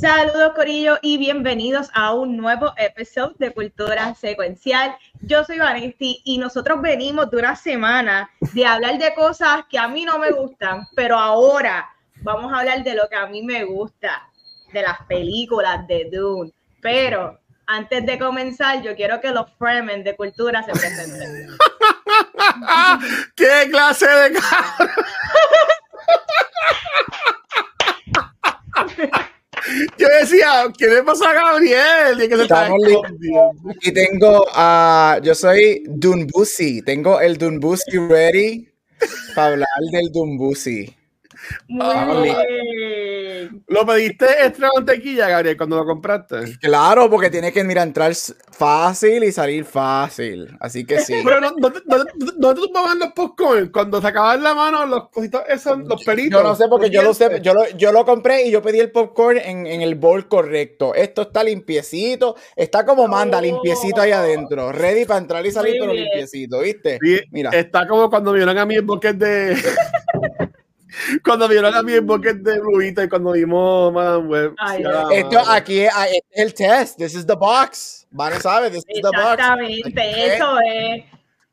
Saludos Corillo y bienvenidos a un nuevo episodio de Cultura Secuencial. Yo soy Vanesti y nosotros venimos de una semana de hablar de cosas que a mí no me gustan, pero ahora vamos a hablar de lo que a mí me gusta, de las películas de Dune. Pero antes de comenzar, yo quiero que los Fremen de Cultura se presenten. ¿Qué clase de Yo decía, ¿qué le pasa a Gabriel? Y que se está Aquí tengo a. yo soy Dunbusi. Tengo el Dunbusi ready para hablar del Dunbusi. Muy ¿Lo pediste extra mantequilla, Gabriel, cuando lo compraste? Claro, porque tiene que mira, entrar fácil y salir fácil. Así que sí. Pero no, ¿dónde, dónde, tú pagas los popcorn? Cuando se acaban la mano los cositos, esos, los peritos. Yo no sé, porque yo lo sé, yo lo, yo lo compré y yo pedí el popcorn en, en, el bowl correcto. Esto está limpiecito, está como manda, limpiecito ahí adentro. Ready para entrar y salir, pero limpiecito, ¿viste? mira. Está como cuando vieron a mí el bucket de. Cuando vieron a mí el bucket de Rubita y cuando vimos Madame Web. Esto aquí es, el test. This is the box. Van a saber, this is the box. Exactamente, eso es.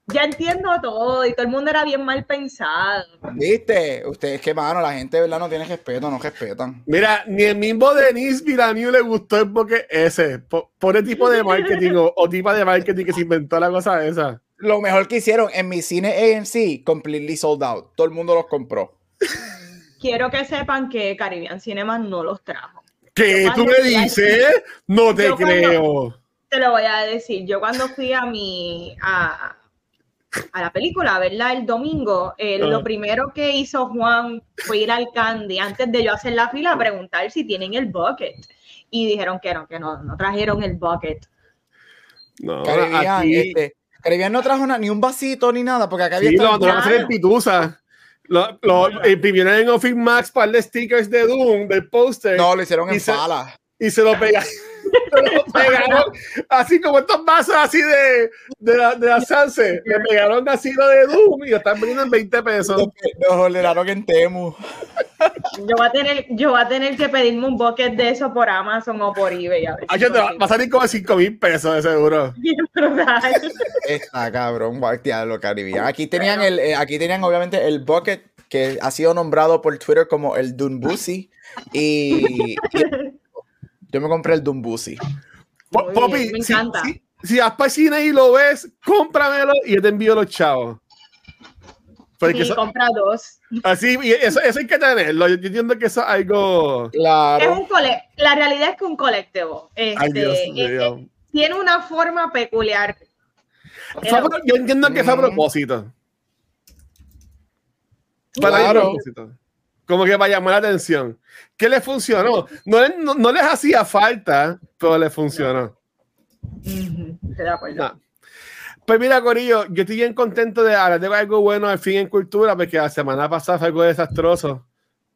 Ya entiendo todo y todo el mundo era bien mal pensado. ¿Viste? Ustedes que, mano, la gente, ¿verdad? No tiene respeto, no respetan. Mira, ni el mismo Denis Villeneuve le gustó el bucket ese. Por, el tipo de marketing o, o tipo de marketing que se inventó la cosa esa. Lo mejor que hicieron en mi cine AMC, completely sold out. Todo el mundo los compró. Quiero que sepan que Caribbean Cinema no los trajo. ¿Qué tú me dices? No te creo. te lo voy a decir. Yo cuando fui a mi a, a la película, ¿verdad? El domingo, eh, lo ah. primero que hizo Juan fue ir al Candy antes de yo hacer la fila a preguntar si tienen el bucket. Y dijeron que no, que no, no trajeron el bucket. No, Caribbean, este, Caribbean no trajo ni un vasito ni nada, porque acá había. Sí, a hacer en pitusa. Lo, lo imprimieron en Office Max para de stickers de Doom, del póster. No, lo hicieron en pala. Y se lo pegaron. Pegaron así como estos vasos así de, de la, de la Sanse. Le pegaron así lo de Doom y lo están vendiendo en 20 pesos. Los ordinaron en Temu. Yo voy, a tener, yo voy a tener que pedirme un bucket de eso por Amazon o por eBay. A ver si va, a salir como 5 mil pesos de seguro. Está cabrón, lo Caribbean. Aquí tenían, el, eh, aquí tenían obviamente el bucket que ha sido nombrado por Twitter como el Dunbusi. Y, yo me compré el Dumbusi. Poppy, me encanta. Si, si, vas para cine y lo ves, cómpramelo y yo te envío los chavos. Porque sí, compra dos. Así, y eso, eso, hay que tenerlo. Yo entiendo que eso es algo. Claro. Es un cole la realidad es que un colectivo este, tiene una forma peculiar. Yo entiendo que es a propósito. Para claro. propósito como que para llamar la atención. ¿Qué le funcionó? No, no, les hacía falta, pero le funcionó. Pues mira, Corillo, yo estoy bien contento de hablar de algo bueno al fin en cultura, porque la semana pasada fue algo desastroso,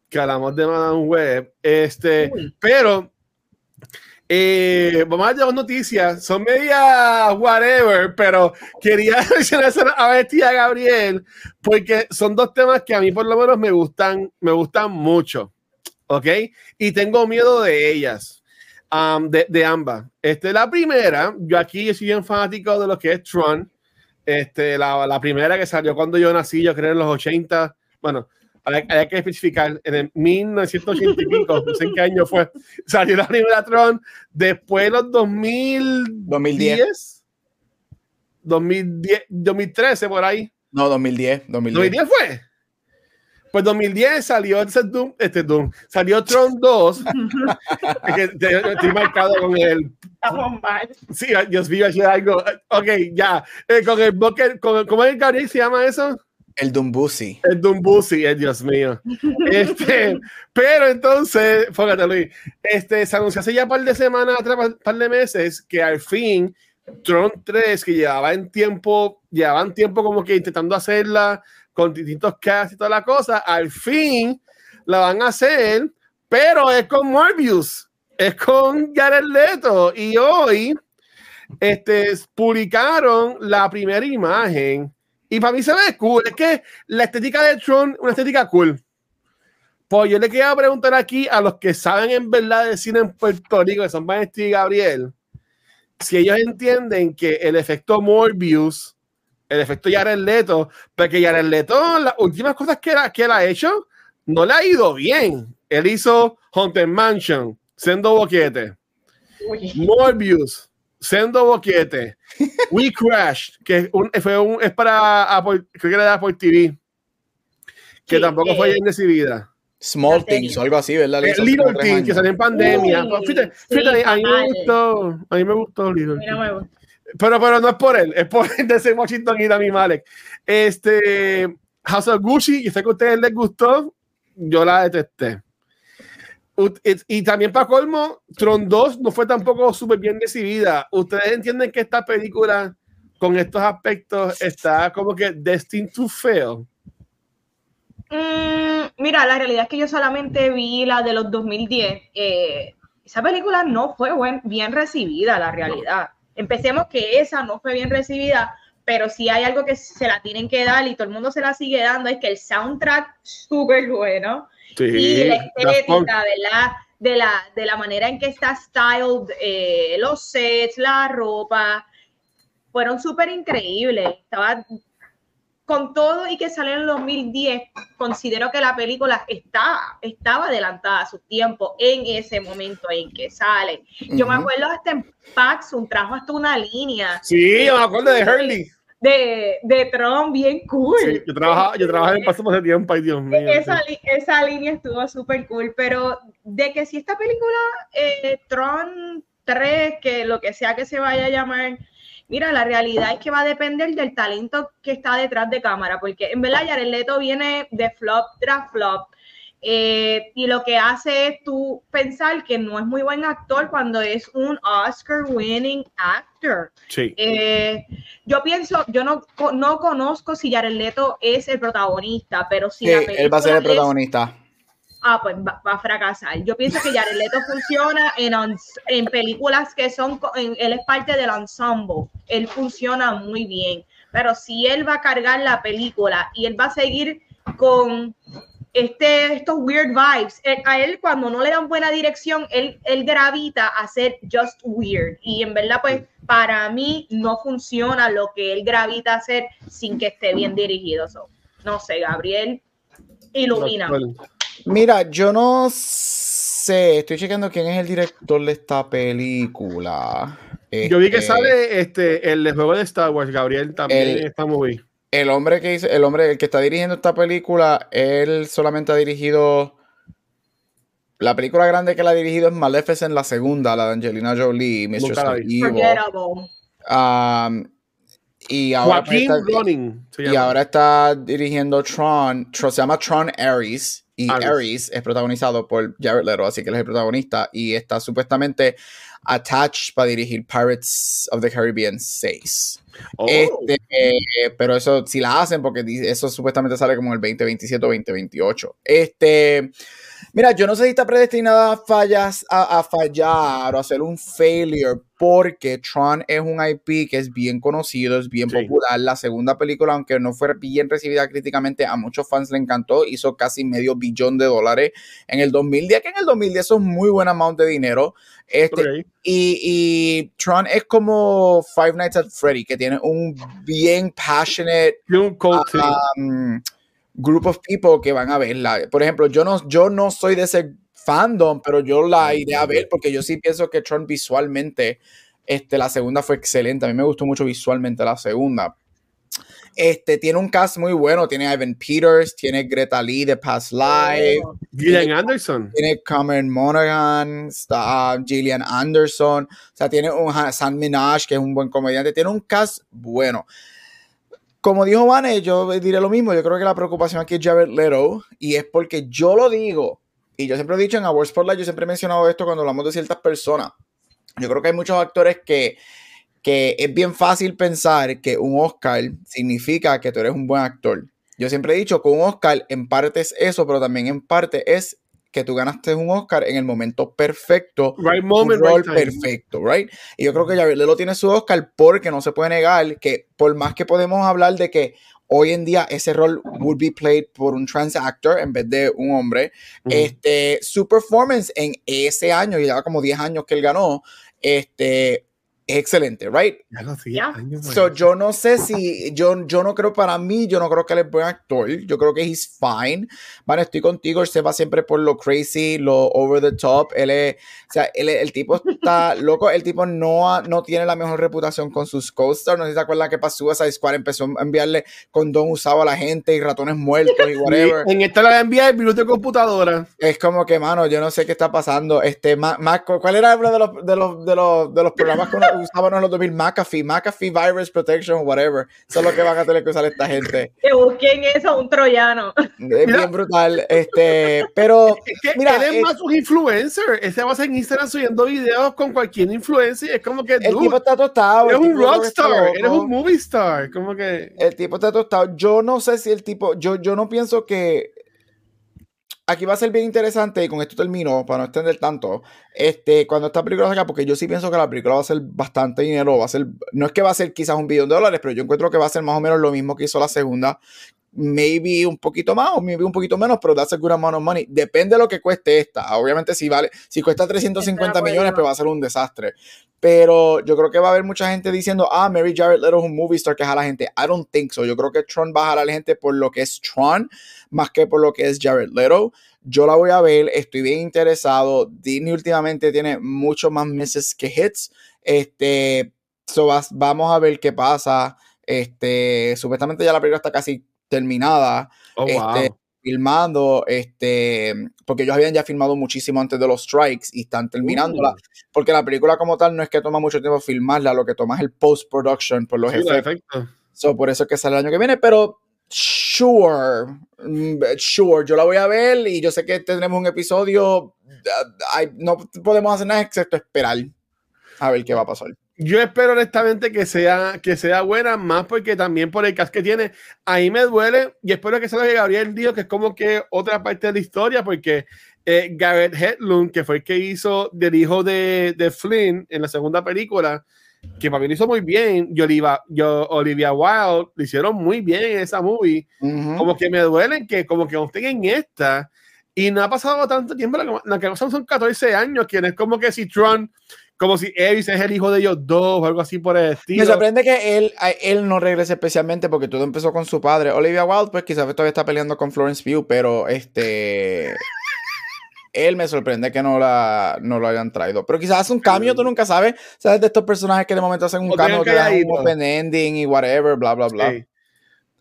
que hablamos de Madame Web. Este, pero eh, vamos a las noticias, son media whatever, pero quería mencionar a Betty y a Gabriel porque son dos temas que a mí por lo menos me gustan, me gustan mucho, ¿ok? Y tengo miedo de ellas, um, de, de, ambas. Este, la primera, yo aquí soy bien fanático de lo que es Tron, este, la, la primera que salió cuando yo nací, yo creo en los 80, bueno, hay, que especificar, en el 1980 y pico, no sé en qué año fue, salió la primera Tron, después los 2000, 2010, 2010, 2013 por ahí. No, 2010, 2010. 2010 fue. Pues 2010 salió ese Doom, este Doom, salió Tron 2, que estoy marcado con el... Sí, Dios mío, algo. Ok, ya. Eh, con el bucket, con, ¿cómo es el se llama eso? El Dumbusi. El Dumbusi, eh, Dios mío. Este, pero entonces, fíjate Luis, este, se anunció hace ya un par de semanas, un par de meses, que al fin Tron 3, que llevaba en tiempo, llevaban tiempo como que intentando hacerla con distintos casts y toda la cosa, al fin la van a hacer, pero es con Morbius, es con Jared Leto. Y hoy este, publicaron la primera imagen y para mí se ve cool. Es que la estética de Tron, una estética cool. Pues yo le quería preguntar aquí a los que saben en verdad de cine en Puerto Rico, que son Vanesti y Gabriel, si ellos entienden que el efecto Morbius, el efecto Jared Leto, porque Jared Leto, las últimas cosas que, que él ha hecho, no le ha ido bien. Él hizo Haunted Mansion, Sendo Boquete, Morbius, Sendo Boquete, We Crashed, que fue un, es para Apple, creo que era de Apple TV, que tampoco fue bien recibida. Small Things o algo así, ¿verdad? Eh, Little Things, que salió en pandemia. fíjate, fíjate a mí me gustó, a mí me gustó Little Things. Pero, pero no es por él, es por el de ese Washington y Dami Malek. Este, House of Gucci, yo sé que a ustedes les gustó, yo la detesté. Y también para colmo, Tron 2 no fue tampoco súper bien recibida. ¿Ustedes entienden que esta película con estos aspectos está como que destined to fail? Mm, mira, la realidad es que yo solamente vi la de los 2010. Eh, esa película no fue bien recibida, la realidad. Empecemos que esa no fue bien recibida, pero si hay algo que se la tienen que dar y todo el mundo se la sigue dando, es que el soundtrack súper bueno y la estética, ¿verdad? De la, de la manera en que está styled, eh, los sets, la ropa, fueron súper increíbles. Estaba con todo y que salió en el 2010, considero que la película está, estaba adelantada a su tiempo en ese momento en que sale. Yo me acuerdo hasta en un trajo hasta una línea. Sí, yo me acuerdo de Hurley. De, de Tron, bien cool. Sí, yo trabajaba, yo trabajaba en Paso hace tiempo, ay Dios mío. Esa, esa línea estuvo súper cool, pero de que si esta película, eh, Tron 3, que lo que sea que se vaya a llamar, Mira, la realidad es que va a depender del talento que está detrás de cámara, porque en verdad Jared Leto viene de flop tras flop. Eh, y lo que hace es tú pensar que no es muy buen actor cuando es un Oscar winning actor. Sí. Eh, yo pienso, yo no, no conozco si Jared Leto es el protagonista, pero si sí, él va a ser el protagonista ah, pues va, a fracasar. Yo pienso que Jared Leto funciona en, en películas que son, él es parte del ensemble, él funciona muy bien, pero si él va a cargar la película y él va a seguir con este, estos weird vibes, a él cuando no le dan buena dirección, él, él gravita a ser just weird. Y en verdad, pues para mí no funciona lo que él gravita a hacer sin que esté bien dirigido. no sé, Gabriel, ilumina. Mira, yo no sé, estoy chequeando quién es el director de esta película. Yo vi que este, sale este el juego de Star Wars, Gabriel también está muy El hombre que el hombre el que está dirigiendo esta película, él solamente ha dirigido la película grande que él ha dirigido es Maleficent la segunda, la de Angelina Jolie, Mr. Evil. Um, y ahora, está, y ahora está dirigiendo Tron, Tron, se llama Tron Ares y Ares. es protagonizado por Jared Leto, así que él es el protagonista y está supuestamente attached para dirigir Pirates of the Caribbean 6. Este, pero eso si la hacen porque eso supuestamente sale como el 2027 o 2028. Este, Mira, yo no sé si está predestinada a, fallas, a, fallar o a hacer un failure porque Tron es un IP que es bien conocido, es bien popular. La segunda película, aunque no fue bien recibida críticamente, a muchos fans le encantó. Hizo casi medio billón de dólares en el 2010, que en el 2010 es un muy buen amount de dinero. Este, y, y, Tron es como Five Nights at Freddy, que tiene un bien passionate group of people que van a verla. Por ejemplo, yo no, yo no soy de ese fandom, pero yo la iré a ver porque yo sí pienso que Tron visualmente, este, la segunda fue excelente. A mí me gustó mucho visualmente la segunda. Este, tiene un cast muy bueno. Tiene Ivan Peters, tiene Greta Lee de Past Life. Gillian Anderson. Tiene Cameron Monaghan, está Gillian Anderson. O sea, tiene un Sam Minaj, que es un buen comediante. Tiene un cast bueno. Como dijo Vane, yo diré lo mismo. Yo creo que la preocupación aquí es Jared Leto. Y es porque yo lo digo. Y yo siempre he dicho en Awards Spotlight, yo siempre he mencionado esto cuando hablamos de ciertas personas. Yo creo que hay muchos actores que, que es bien fácil pensar que un Oscar significa que tú eres un buen actor. Yo siempre he dicho que un Oscar en parte es eso, pero también en parte es que tú ganaste un Oscar en el momento perfecto, right moment, rol perfecto, right? Y yo creo que Javier Lelo tiene su Oscar porque no se puede negar que por más que podemos hablar de que hoy en día ese rol would be played por un trans actor en vez de un hombre, este, su performance en ese año, y ya como 10 años que él ganó, este, excelente, right? Ya so, yo no sé si, yo, yo no creo para mí, yo no creo que él es buen actor, yo creo que he's fine. Vale, estoy contigo, él se va siempre por lo crazy, lo over the top, él es, o sea, el tipo está loco, el tipo no, no tiene la mejor reputación con sus co-stars, no sé si se acuerdan que pasó esa Squad empezó a enviarle condón usado a la gente y ratones muertos y whatever. en esta la envía el virus de computadora. Es como que, mano, yo no sé qué está pasando, este, más, ¿cuál era uno de los, de los, de los, de los programas con usaban en los 2000 McAfee, McAfee Virus Protection, whatever. Eso es lo que van a tener que usar esta gente. Que busquen eso, un troyano. Es bien brutal. Este, pero. Es que mira, él es más un influencer. Ese va a ser en Instagram subiendo videos con cualquier influencer. Es como que. El tipo está tostado. Eres un rockstar, eres un movie star. Como que. El tipo está tostado. Yo no sé si el tipo. Yo, yo no pienso que aquí va a ser bien interesante, y con esto termino, para no extender tanto, este, cuando esta película salga, porque yo sí pienso que la película va a ser bastante dinero, va a ser, no es que va a ser quizás un billón de dólares, pero yo encuentro que va a ser más o menos lo mismo que hizo la segunda, maybe un poquito más o maybe un poquito menos, pero that's a good amount of money. Depende de lo que cueste esta. Obviamente, si vale, si cuesta 350 millones, pues va a ser un desastre. Pero yo creo que va a haber mucha gente diciendo, ah, Mary Jared Leto es un movie star que es a la gente. I don't think so. Yo creo que Tron va a jalar a la gente por lo que es Tron, más que por lo que es Jared Leto. Yo la voy a ver, estoy bien interesado. Disney últimamente tiene mucho más misses que hits. Este, so vamos a ver qué pasa. Este, supuestamente ya la película está casi terminada. Oh, este, filmando, este, porque ellos habían ya filmado muchísimo antes de los strikes y están terminándola, uh. porque la película como tal no es que toma mucho tiempo filmarla, lo que toma es el post-production por los efectos. So, por eso es que sale el año que viene, pero sure, mm, sure, yo la voy a ver y yo sé que tendremos un episodio, no podemos hacer nada excepto esperar a ver qué va a pasar. Yo espero honestamente que sea, que sea buena, más porque también por el cast que tiene, ahí me duele y espero que sea lo que Gabriel dijo, que es como que otra parte de la historia, porque eh, Garrett Hedlund, que fue el que hizo del hijo de, de, Flynn en la segunda película, que para mí lo hizo muy bien, y Olivia, yo, Olivia Wilde lo hicieron muy bien en esa movie, como que me duelen que como que no en esta, y no ha pasado tanto tiempo, la que son 14 años, que es como que si Tron como si Elvis es el hijo de ellos dos o algo así por el estilo. Me sorprende que él, él no regrese especialmente porque todo empezó con su padre. Olivia Wilde, pues quizás todavía está peleando con Florence Pugh, pero este. él me sorprende que no, la, no lo hayan traído. Pero quizás hace un cambio, tú nunca sabes. ¿Sabes de estos personajes que de momento hacen un cambio, que dan un open ending y whatever, bla, bla, bla?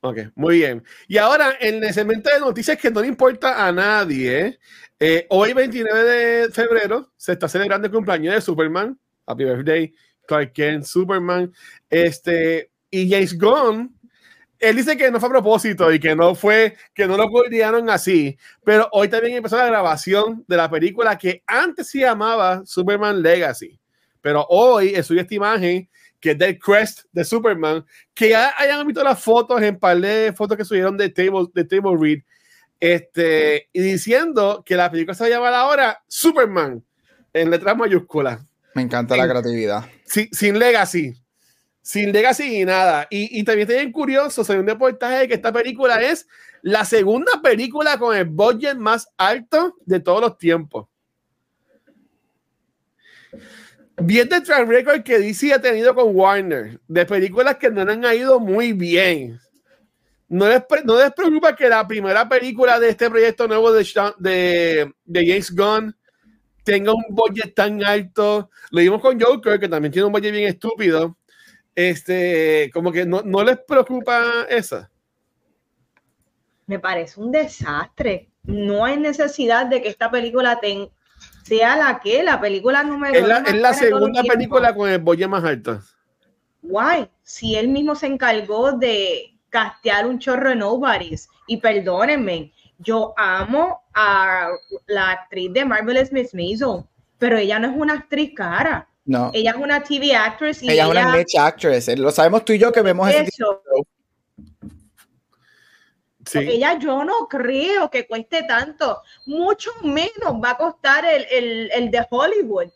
Ok, muy bien. Y ahora, en el segmento de noticias que no le importa a nadie, eh, hoy, 29 de febrero, se está celebrando el cumpleaños de Superman. Happy birthday, Clark Kent, Superman. Este, y James Gunn, él dice que no fue a propósito y que no fue, que no lo coordinaron así. Pero hoy también empezó la grabación de la película que antes se llamaba Superman Legacy. Pero hoy es esta imagen que es del Crest de Superman, que ya hayan visto las fotos en par de fotos que subieron de Table, de Table Read este, y diciendo que la película se va a llamar ahora Superman, en letras mayúsculas. Me encanta la creatividad. Sin, sin legacy. Sin legacy y nada. Y, y también estoy bien curioso, según un reportaje, de que esta película es la segunda película con el budget más alto de todos los tiempos. Viendo el track record que DC ha tenido con Warner, de películas que no han ido muy bien no les, no les preocupa que la primera película de este proyecto nuevo de, de, de James Gunn tenga un budget tan alto. Lo vimos con Joker, que también tiene un budget bien estúpido. Este, como que no, no les preocupa esa. Me parece un desastre. No hay necesidad de que esta película sea la que, la película número Es la, es la segunda película con el budget más alto. Guay, si él mismo se encargó de, castear un chorro de nobodies. Y perdónenme, yo amo a la actriz de Marvelous Miss Maisel, pero ella no es una actriz cara. No. Ella es una TV actress. Y ella, es una niche actress. Lo sabemos tú y yo que vemos eso. Ella yo no creo que cueste tanto, mucho menos va a costar el, el, el de Hollywood.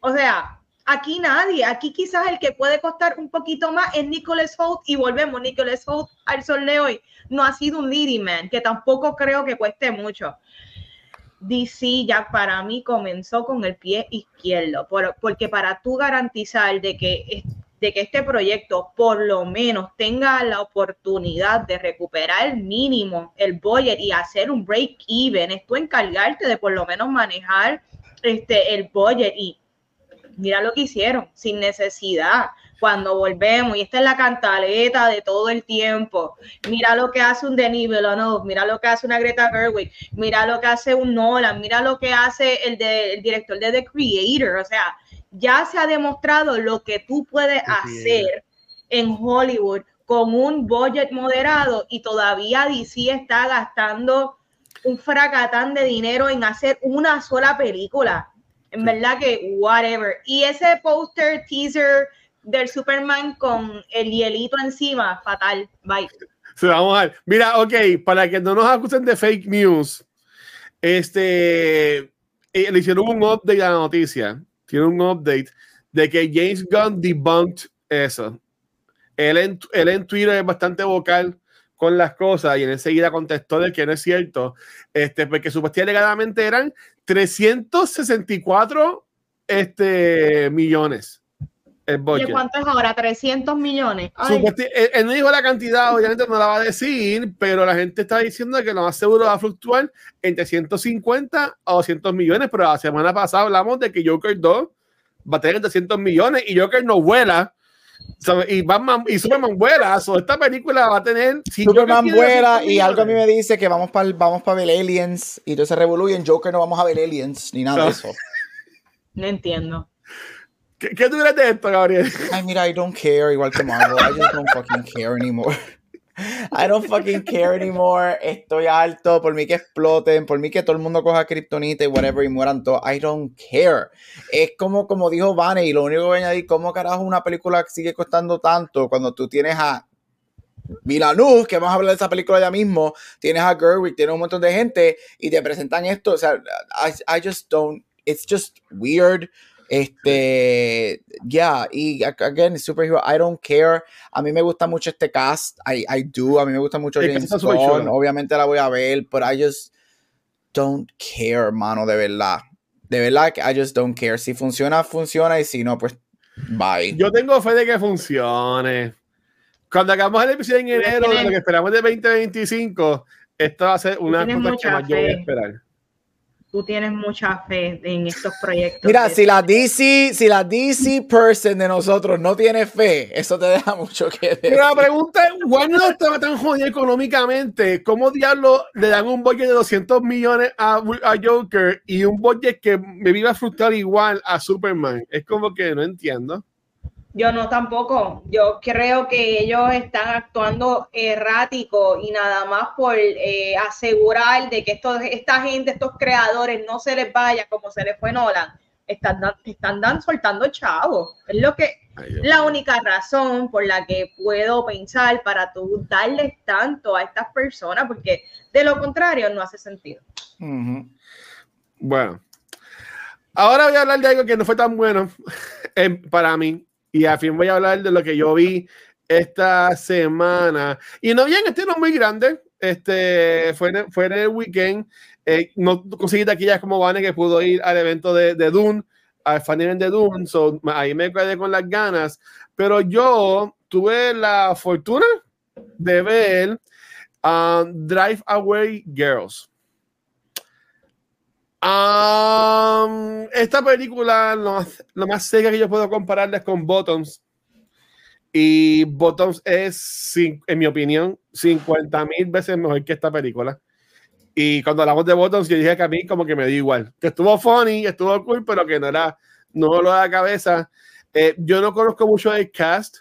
O sea, aquí nadie, aquí quizás el que puede costar un poquito más es Nicholas Holt y volvemos, Nicholas Holt al sol de hoy no ha sido un leading man, que tampoco creo que cueste mucho. DC ya para mí comenzó con el pie izquierdo, porque para tú garantizar de que, de que este proyecto por lo menos tenga la oportunidad de recuperar mínimo, el budget y hacer un break even, es tú encargarte de por lo menos manejar este, el budget y mira lo que hicieron, sin necesidad. Cuando volvemos, y esta es la cantaleta de todo el tiempo, mira lo que hace un Denis Villeneuve, mira lo que hace una Greta Gerwig, mira lo que hace un Nolan, mira lo que hace el, de, el director de The Creator, o sea, ya se ha demostrado lo que tú puedes hacer en Hollywood con un budget moderado y todavía DC está gastando un fracatán de dinero en hacer una sola película. En verdad que whatever. Y ese póster, teaser, del Superman con el hielito encima, fatal. Bye. vamos a ver. Mira, ok, para que no nos acusen de fake news, este, eh, le hicieron un update a la noticia. Tiene un update de que James Gunn debunked eso. Él en, él en Twitter es bastante vocal con las cosas y él enseguida contestó de que no es cierto, este, porque supuestamente eran 364 este, millones el budget. ¿De cuánto es ahora? 300 millones. Él, no dijo la cantidad, obviamente no la va a decir, pero la gente está diciendo que lo más seguro va a fluctuar entre 150 a 200 millones, pero la semana pasada hablamos de que Joker 2 va a tener 300 millones y Joker no vuela. Y Batman y Superman vuela, so esta película va a tener. Superman vuela y algo a mí me dice que vamos para vamos para ver Aliens y entonces revoluyen Joker no vamos a ver Aliens ni nada de eso. No entiendo. ¿Qué, ¿Qué, tú crees de esto, Gabriel? Ay, mira, I don't care, igual que Marvel. I just don't fucking care anymore. I don't fucking care anymore. Estoy alto. Por mí que exploten. Por mí que todo el mundo coja kriptonita y whatever y mueran todos. I don't care. Es como, como dijo Vane, y lo único que voy a añadir, ¿cómo carajo una película sigue costando tanto cuando tú tienes a Villeneuve, que vamos a hablar de esa película ya mismo, tienes a Gerwig, tienes un montón de gente y te presentan esto. O sea, I, I just don't. It's just weird. Este, ya, yeah, y again, superhero, I don't care. A mí me gusta mucho este cast, I, I do. A mí me gusta mucho James Gunn, obviamente la voy a ver, pero I just don't care, mano, de verdad. De verdad que I just don't care. Si funciona, funciona, y si no, pues bye. Yo tengo fe de que funcione. Cuando acabamos el episodio en enero, de lo que esperamos de 2025, esto va a ser una cosa que más yo voy a esperar tú tienes mucha fe en estos proyectos. Mira, si la DC, si la DC person de nosotros no tiene fe, eso te deja mucho que decir. la pregunta es, Warner no estaba tan jodido económicamente, ¿cómo diablo le dan un budget de 200 millones a, a Joker y un budget que me iba a frustrar igual a Superman? Es como que no entiendo. Yo no tampoco. Yo creo que ellos están actuando errático y nada más por eh, asegurar de que estos, esta gente, estos creadores, no se les vaya como se les fue Nolan. Están, están dan, soltando chavos. Es lo que la única razón por la que puedo pensar para tú darles tanto a estas personas, porque de lo contrario no hace sentido. Bueno, ahora voy a hablar de algo que no fue tan bueno para mí y al fin voy a hablar de lo que yo vi esta semana. Y no bien, este no es muy grande. Este fue en, fue en el weekend. Eh, no conseguí taquillas como Vane que pudo ir al evento de, de Dune, al fan de Dune. So, ahí me quedé con las ganas. Pero yo tuve la fortuna de ver um, Drive Away Girls. Um, esta película, lo más, lo más que yo puedo compararla es con Bottoms. Y Bottoms es, en mi opinión, 50 mil veces mejor que esta película. Y cuando hablamos de Bottoms, yo dije que a mí como que me dio igual. Que estuvo funny, estuvo cool, pero que no era, no lo da cabeza. Eh, yo no conozco mucho del cast.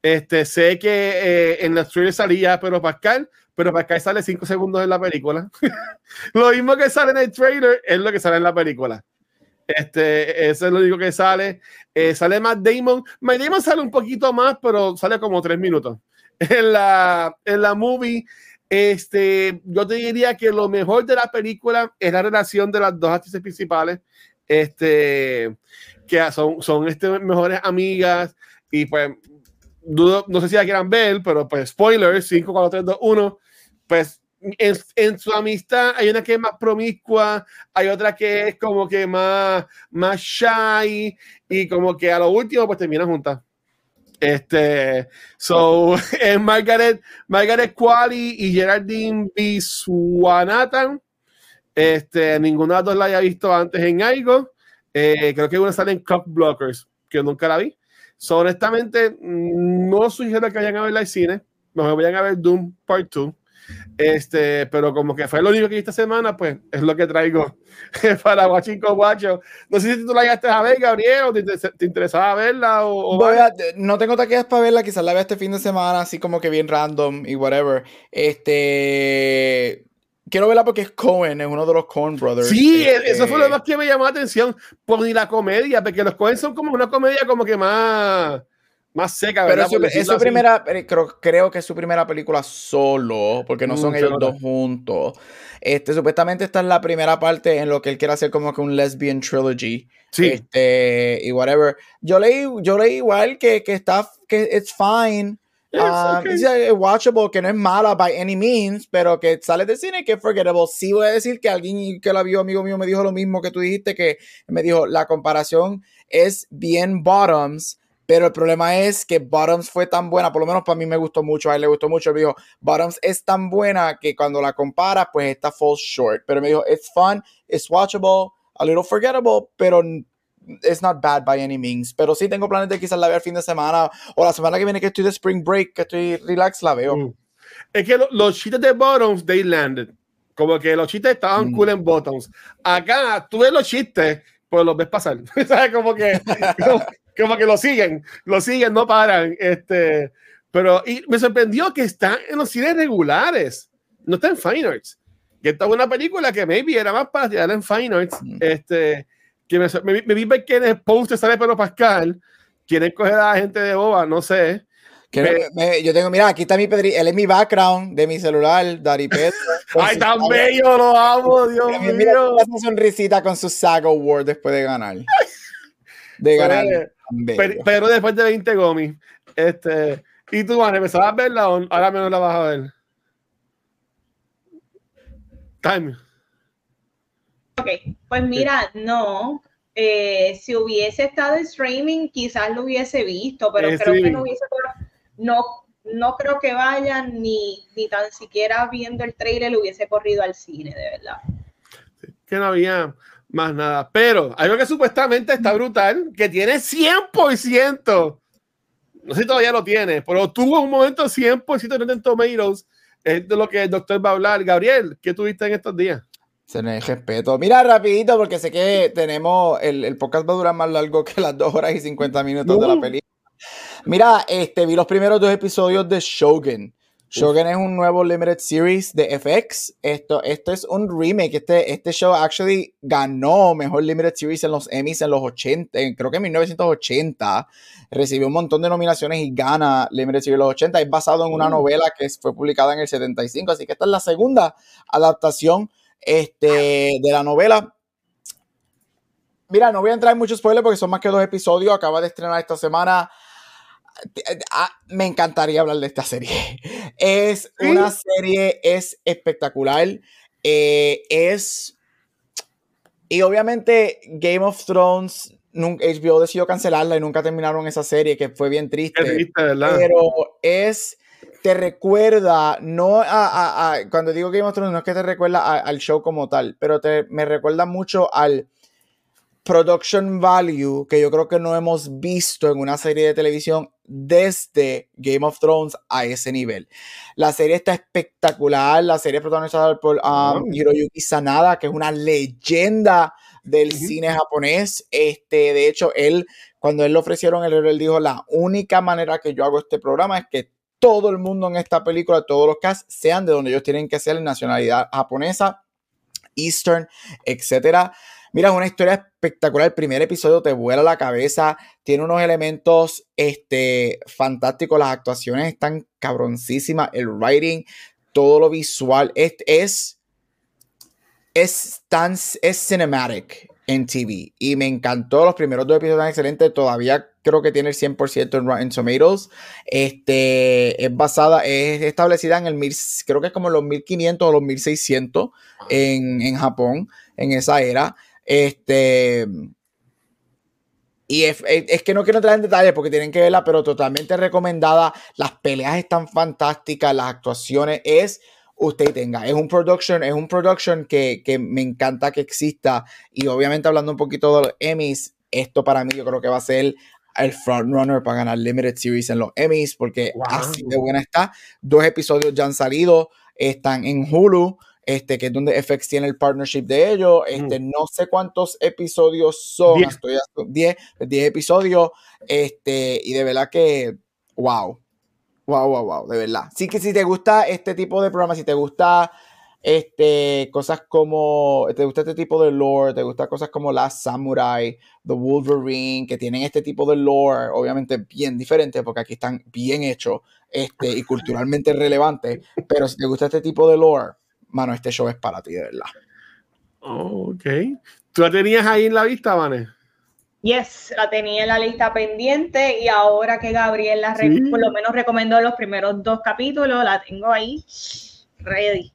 Este, sé que eh, en la trailer salía pero Pascal, pero acá sale 5 segundos en la película. lo mismo que sale en el trailer es lo que sale en la película. Este, eso es lo único que sale. Eh, sale Matt Damon. Matt Damon sale un poquito más, pero sale como 3 minutos. En la, en la movie, Este, yo te diría que lo mejor de la película es la relación de las dos actrices principales, este, que son, son este, mejores amigas y pues dudo, no sé si la quieran ver, pero pues spoiler, 5, 4, 3, 2, 1, pues en, su amistad hay una que es más promiscua, hay otra que es como que más, más shy y como que a lo último pues terminan juntas. Este, so, es Margaret, Margaret Qualley y Geraldine Biswanathan. Este, ninguna de las dos la haya visto antes en algo. Eh, creo que una sale en Cock Blockers, que nunca la vi. So, honestamente, no sugiero que vayan a verla al cine. Mejor vayan a ver Doom Part 2. Este, pero como que fue lo único que vi esta semana, pues es lo que traigo para Guachinco Guacho. No sé si tú la llegaste a ver, Gabriel, o te, te interesaba verla. O, o no tengo taquillas para verla, quizás la vea este fin de semana, así como que bien random y whatever. Este. Quiero verla porque es Cohen, es uno de los Cohen Brothers. Sí, este eso fue lo más que me llamó la atención. Por ni la comedia, porque los Cohen son como una comedia como que más más seca, ¿verdad? Pero es su, primera, creo, creo, que es su primera película solo, porque no son ellos dos juntos. Este, supuestamente esta es la primera parte en lo que él quiere hacer como que un lesbian trilogy. Sí. Este, y whatever. Yo leí, yo leí igual que, que está, que it's fine. Um, okay. watchable, que no es mala by any means, pero que sale de cine que es forgettable. Sí voy a decir que alguien que la vio, amigo mío, me dijo lo mismo que tú dijiste, que me dijo, la comparación es bien bottoms, pero el problema es que Bottoms fue tan buena, por lo menos para mí me gustó mucho, a él le gustó mucho. Me dijo, Bottoms es tan buena que cuando la comparas, pues está falls short. Pero me dijo, it's fun, it's watchable, a little forgettable, pero it's not bad by any means. Pero sí tengo planes de quizás la vea el fin de semana o la semana que viene que estoy de spring break, que estoy relax, la veo. Mm. Es que los chistes de Bottoms, they landed. Como que los chistes estaban mm. cool en Bottoms. Acá, tú ves los chistes, pues los ves pasar. ¿Sabes? Como que como que lo siguen, lo siguen, no paran. Este, pero y me sorprendió que está en los cines regulares, no está en Fine Arts. Que esta una película que maybe era más para tirar en Fine Arts. Este, que me, me, me vi que en el post sale Pedro Pascal, quieren coger a la gente de boba, no sé. Que yo tengo, mira, aquí está mi Pedri, él es mi background de mi celular, Dari Pedro. Ay, tan bello, lo amo, Dios mío. Mira esa sonrisita con su SAG Award después de ganar. De ganar. Pero, después de 20 gomis. Este, ¿Y tú, vas a empezar a verla o ahora menos la vas a ver? Time. Ok, pues mira, no. Eh, si hubiese estado en streaming, quizás lo hubiese visto, pero creo que no hubiese. No, no creo que vayan ni, ni tan siquiera viendo el trailer lo hubiese corrido al cine, de verdad. que no había más nada. Pero algo que supuestamente está brutal, que tiene 100%. No sé si todavía lo tiene, pero tuvo un momento 100% de Tomatoes. Es de lo que el doctor va a hablar. Gabriel, ¿qué tuviste en estos días? Se me respeto. Mira, rapidito, porque sé que tenemos, el, el, podcast va a durar más largo que las 2 horas y 50 minutos de la uh. película. Mira, este, vi los primeros dos episodios de Shogun. Shogun es un nuevo limited series de FX. Esto, esto es un remake. Este, este show actually ganó mejor limited series en los Emmys en los 80, creo que en 1980. Recibió un montón de nominaciones y gana limited series en los 80. Es basado en una novela que fue publicada en el 75. Así que esta es la segunda adaptación este, de la novela. Mira, no voy a entrar en muchos spoilers porque son más que dos episodios. Acaba de estrenar esta semana. Ah, me encantaría hablar de esta serie. Es una serie, es espectacular. Eh, es. Y obviamente, Game of Thrones, HBO decidió cancelarla y nunca terminaron esa serie, que fue bien triste. Pero es. Te recuerda, no a, Cuando digo Game of Thrones, no es que te recuerda al show como tal, pero te, me recuerda mucho al production value que yo creo que no hemos visto en una serie de televisión desde Game of Thrones a ese nivel. La serie está espectacular, la serie protagonizada por um, Hiroyuki Sanada, que es una leyenda del cine japonés. Este, de hecho, él, cuando él le ofrecieron el él dijo, la única manera que yo hago este programa es que todo el mundo en esta película, todos los cast, sean de donde ellos tienen que ser nacionalidad japonesa, Eastern, etcétera. Mira, es una historia espectacular. El primer episodio te vuela la cabeza. Tiene unos elementos este, fantásticos. Las actuaciones están cabroncísimas. El writing. todo lo visual. Es, es, es tan es cinematic en TV y me encantó. Los primeros dos episodios tan excelentes. Todavía creo que tiene el 100% en Rotten Tomatoes. Este, es basada, es establecida en el mil, creo que es como los 1500 o los 1600 en, en Japón, en esa era. Este, y es, que no quiero entrar en detalles porque tienen que verla, pero totalmente recomendada. Las peleas están fantásticas, las actuaciones es usted tenga. Es un production, es un production que, que, me encanta que exista. Y obviamente hablando un poquito de los Emmys, esto para mí yo creo que va a ser el frontrunner para ganar Limited Series en los Emmys, porque así de buena está. Dos episodios ya han salido, están en Hulu este, que es donde FX tiene el partnership de ellos. Este, No sé cuántos episodios son, diez. estoy 10, 10 episodios, este, y de verdad que, wow, wow, wow, wow, de verdad. Sí que si te gusta este tipo de programa, si te gusta este, cosas como, te gusta este tipo de lore, te gusta cosas como Last Samurai, The Wolverine, que tienen este tipo de lore, obviamente bien diferente, porque aquí están bien hechos este, y culturalmente relevantes, pero si te gusta este tipo de lore, mano, este show es para ti, de verdad. ok. ¿Tú la tenías ahí en la vista, Vane? Yes, la tenía en la lista pendiente y ahora que Gabriel la por lo menos recomendó los primeros dos capítulos, la tengo ahí ready.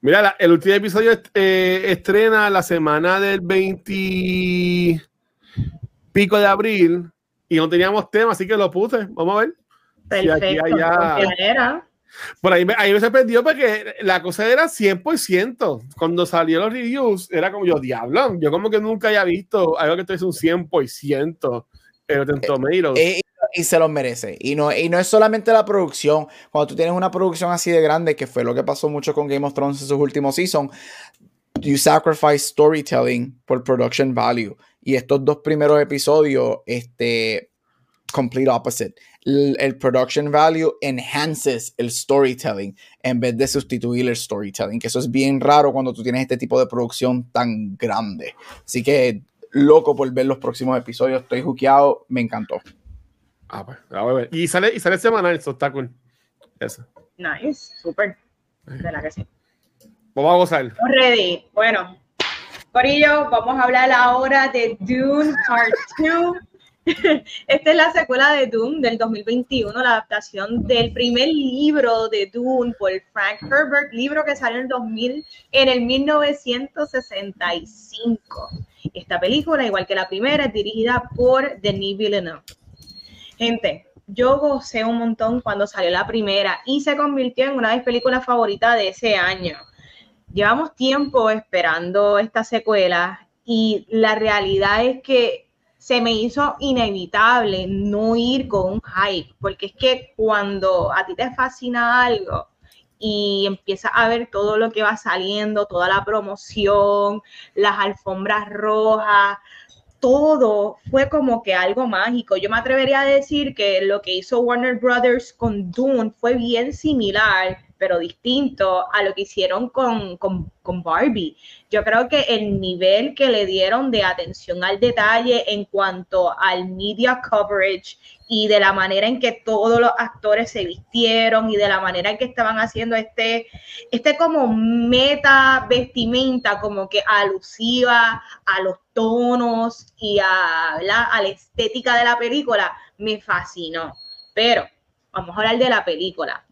Mira, el último episodio eh, estrena la semana del 20 pico de abril y no teníamos tema, así que lo puse. Vamos a ver. Perfecto. Por ahí me, ahí me sorprendió porque la cosa era 100%. Cuando salió los reviews, era como yo, diablo. Yo como que nunca había visto algo que es un 100% en Tomatoes. Eh, y se lo merece. Y no, y no es solamente la producción. Cuando tú tienes una producción así de grande, que fue lo que pasó mucho con Game of Thrones en sus últimos seasons, you sacrifice storytelling por production value. Y estos dos primeros episodios, este, complete opposite el, production value enhances el storytelling en vez de sustituir el storytelling, que eso es bien raro cuando tú tienes este tipo de producción tan grande. Así que loco por ver los próximos episodios, estoy juqueado, me encantó. Ah, pues, Y sale, y sale semanal, eso está cool. Eso. Nice, súper. De la que sí. Vamos a gozar. Ready. Bueno, Corillo, vamos a hablar ahora de Dune Part 2. Esta es la secuela de Dune del 2021, la adaptación del primer libro de Dune por Frank Herbert, libro que salió en, 2000, en el 1965. Esta película, igual que la primera, es dirigida por Denis Villeneuve. Gente, yo gocé un montón cuando salió la primera y se convirtió en una de mis películas favoritas de ese año. Llevamos tiempo esperando esta secuela y la realidad es que se me hizo inevitable no ir con un hype, porque es que cuando a ti te fascina algo y empiezas a ver todo lo que va saliendo, toda la promoción, las alfombras rojas, todo fue como que algo mágico. Yo me atrevería a decir que lo que hizo Warner Brothers con Dune fue bien similar pero distinto a lo que hicieron con, con, Barbie. Yo creo que el nivel que le dieron de atención al detalle en cuanto al media coverage y de la manera en que todos los actores se vistieron y de la manera en que estaban haciendo este, este como meta vestimenta, como que alusiva a los tonos y a a la estética de la película, me fascinó. Pero vamos a hablar de la película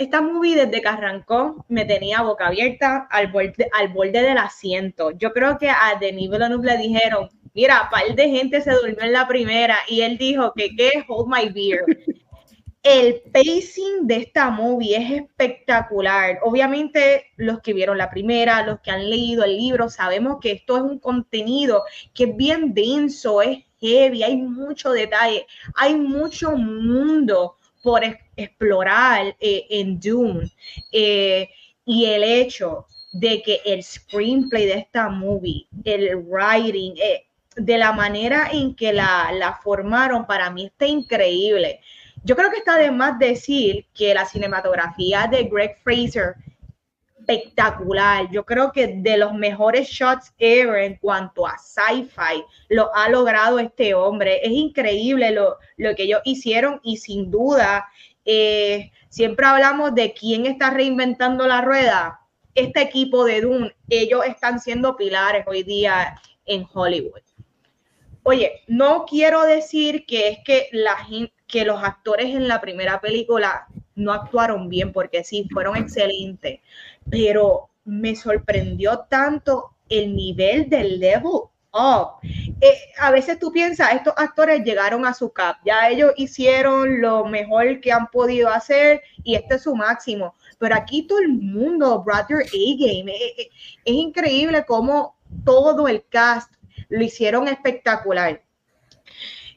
esta movie desde que arrancó me tenía boca abierta al borde, al borde del asiento. Yo creo que a Denis Villeneuve le dijeron, mira, par de gente se durmió en la primera y él dijo que qué, hold my beer. El pacing de esta movie es espectacular. Obviamente los que vieron la primera, los que han leído el libro, sabemos que esto es un contenido que es bien denso, es heavy, hay mucho detalle, hay mucho mundo por explorar eh, en Dune. Eh, y el hecho de que el screenplay de esta movie, el writing, eh, de la manera en que la, la, formaron, para mí está increíble. Yo creo que está de más decir que la cinematografía de Greg Fraser espectacular. Yo creo que de los mejores shots ever en cuanto a sci-fi lo ha logrado este hombre. Es increíble lo, lo que ellos hicieron y sin duda Eh, siempre hablamos de quién está reinventando la rueda. Este equipo de Dune, ellos están siendo pilares hoy día en Hollywood. Oye, no quiero decir que es que, la, que los actores en la primera película no actuaron bien, porque sí, fueron excelentes, pero me sorprendió tanto el nivel del level up. Eh, a veces tú piensas, estos actores llegaron a su cap, ya ellos hicieron lo mejor que han podido hacer y este es su máximo. Pero aquí todo el mundo, Brother A-Game, eh, eh, es increíble cómo todo el cast lo hicieron espectacular.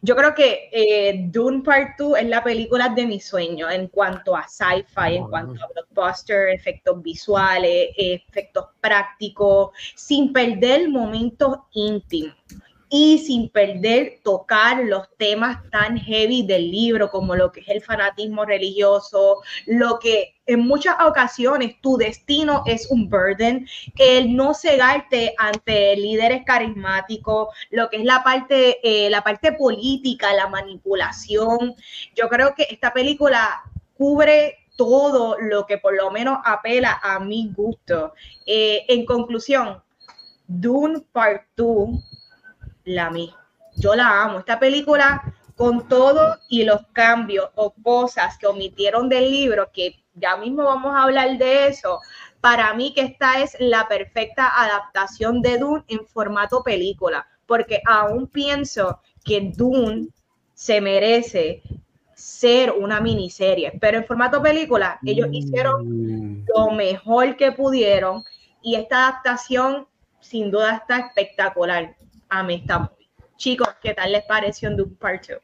Yo creo que eh, Dune Part 2 es la película de mi sueño en cuanto a sci-fi, en cuanto a blockbuster, efectos visuales, efectos prácticos, sin perder momentos íntimos y sin perder tocar los temas tan heavy del libro como lo que es el fanatismo religioso, lo que en muchas ocasiones tu destino es un burden, el no cegarte ante líderes carismáticos, lo que es la parte, eh, la parte política, la manipulación. Yo creo que esta película cubre todo lo que por lo menos apela a mi gusto. Eh, en conclusión, Dune Part 2 la misma. Yo la amo. Esta película, con todo y los cambios o cosas que omitieron del libro, que ya mismo vamos a hablar de eso, para mí que esta es la perfecta adaptación de Dune en formato película, porque aún pienso que Dune se merece ser una miniserie, pero en formato película ellos hicieron mm. lo mejor que pudieron y esta adaptación sin duda está espectacular a mí está muy. Chicos, ¿qué tal les pareció en Doom Part 2?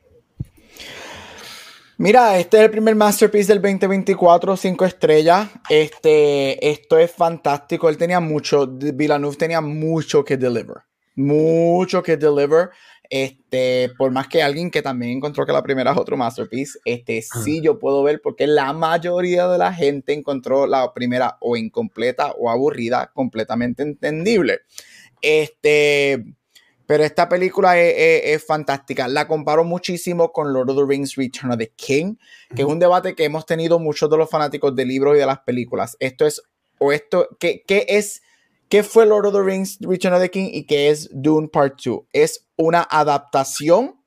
Mira, este es el primer masterpiece del 2024, cinco estrellas. Este, esto es fantástico. Él tenía mucho, Villeneuve tenía mucho que deliver. Mucho que deliver. Este, por más que alguien que también encontró que la primera es otro masterpiece, este, sí yo puedo ver porque la mayoría de la gente encontró la primera o incompleta o aburrida, completamente entendible. Este, pero esta película es, fantástica. La comparo muchísimo con Lord of the Rings Return of the King, que es un debate que hemos tenido muchos de los fanáticos de libros y de las películas. Esto es, o esto, ¿qué, qué es, qué fue Lord of the Rings Return of the King y qué es Dune Part 2? ¿Es una adaptación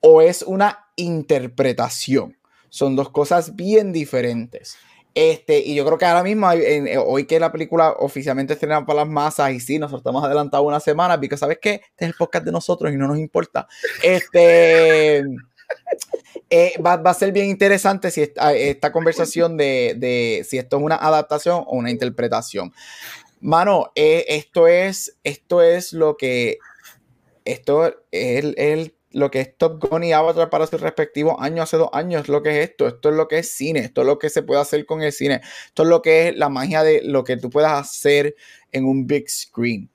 o es una interpretación? Son dos cosas bien diferentes. Este, y yo creo que ahora mismo, eh, hoy que la película oficialmente estrena para las masas, y sí, nosotros estamos adelantados una semana, porque sabes que este es el podcast de nosotros y no nos importa. Este eh, va, a ser bien interesante si esta, esta conversación de, de, si esto es una adaptación o una interpretación. Mano, eh, esto es, esto es lo que esto es el lo que es Top Gun y Avatar para su respectivo año hace dos años, lo que es esto, esto es lo que es cine, esto es lo que se puede hacer con el cine, esto es lo que es la magia de lo que tú puedas hacer en un big screen.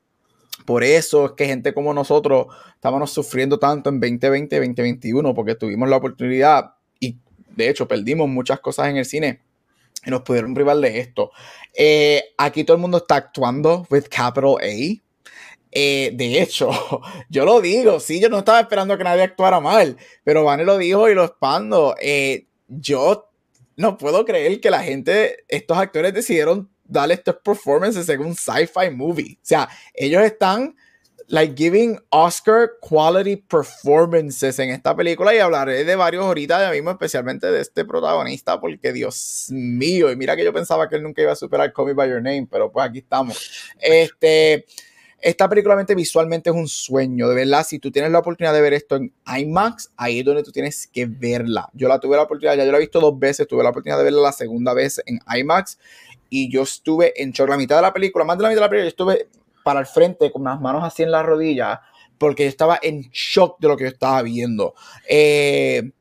Por eso es que gente como nosotros estábamos sufriendo tanto en 2020, 2021, porque tuvimos la oportunidad y de hecho perdimos muchas cosas en el cine y nos pudieron privar de esto. Eh, aquí todo el mundo está actuando with capital A eh, de hecho, yo lo digo, sí, yo no estaba esperando que nadie actuara mal, pero Vane lo dijo y lo expando. Eh, yo no puedo creer que la gente, estos actores decidieron darle estos performances en un sci-fi movie. O sea, ellos están like giving Oscar quality performances en esta película y hablaré de varios ahorita de mismo, especialmente de este protagonista, porque Dios mío, y mira que yo pensaba que él nunca iba a superar Call Me By Your Name, pero pues aquí estamos. Este, esta película visualmente es un sueño, de verdad. Si tú tienes la oportunidad de ver esto en IMAX, ahí es donde tú tienes que verla. Yo la tuve la oportunidad, ya yo la he visto dos veces, tuve la oportunidad de verla la segunda vez en IMAX y yo estuve en shock. La mitad de la película, más de la mitad de la película, yo estuve para el frente con las manos así en la rodilla porque yo estaba en shock de lo que yo estaba viendo. Eh,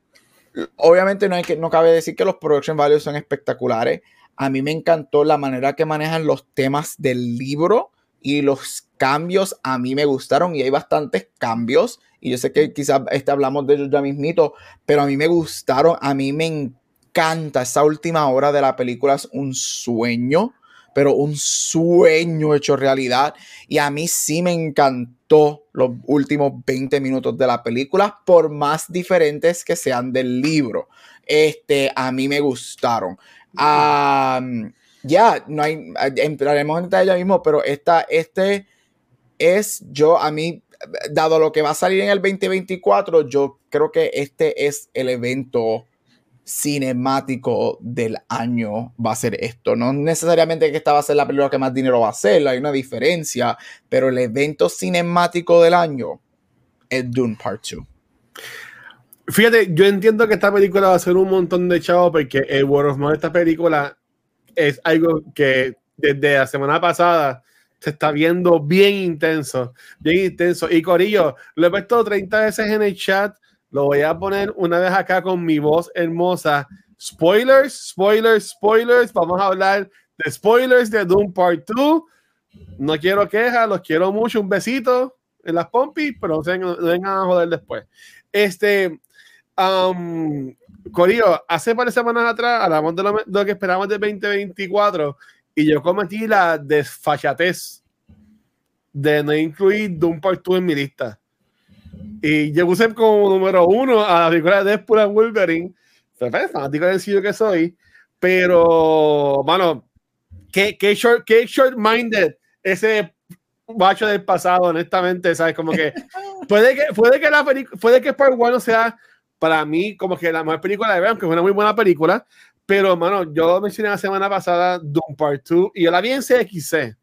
obviamente no, hay que, no cabe decir que los production values son espectaculares. A mí me encantó la manera que manejan los temas del libro y los cambios a mí me gustaron y hay bastantes cambios y yo sé que quizás este hablamos de ellos ya mismito, pero a mí me gustaron, a mí me encanta esa última hora de la película, es un sueño pero un sueño hecho realidad. Y a mí sí me encantó los últimos 20 minutos de la película, por más diferentes que sean del libro. Este, a mí me gustaron. Ya, no hay, entraremos en detalle ya mismo, pero esta, este es yo, a mí, dado lo que va a salir en el 2024, yo creo que este es el evento cinemático del año va a ser esto. No necesariamente que esta va a ser la película que más dinero va a ser, hay una diferencia, pero el evento cinemático del año es Dune Part 2. Fíjate, yo entiendo que esta película va a ser un montón de chavos porque el World of Mouth de esta película es algo que desde la semana pasada se está viendo bien intenso, bien intenso. Y Corillo, lo he puesto 30 veces en el chat lo voy a poner una vez acá con mi voz hermosa. Spoilers, spoilers, spoilers. Vamos a hablar de spoilers de Doom Part 2. No quiero quejas, los quiero mucho. Un besito en las pompis, pero no vengan a joder después. Este, um, Corillo, hace varias semanas atrás hablamos de lo, de lo que esperamos de 2024 y yo cometí la desfachatez de no incluir Doom Part 2 en mi lista. Y yo puse como número uno a la película de Deadpool and Wolverine. Pues, fanático sencillo que soy. Pero, mano, qué, qué short, short-minded ese macho del pasado, honestamente, ¿sabes? Como que puede que, puede que la puede que Part 1 sea para mí como que la mejor película de ver, aunque es una muy buena película, pero, mano, yo mencioné la semana pasada Doom Part 2 y yo la vi en CXC.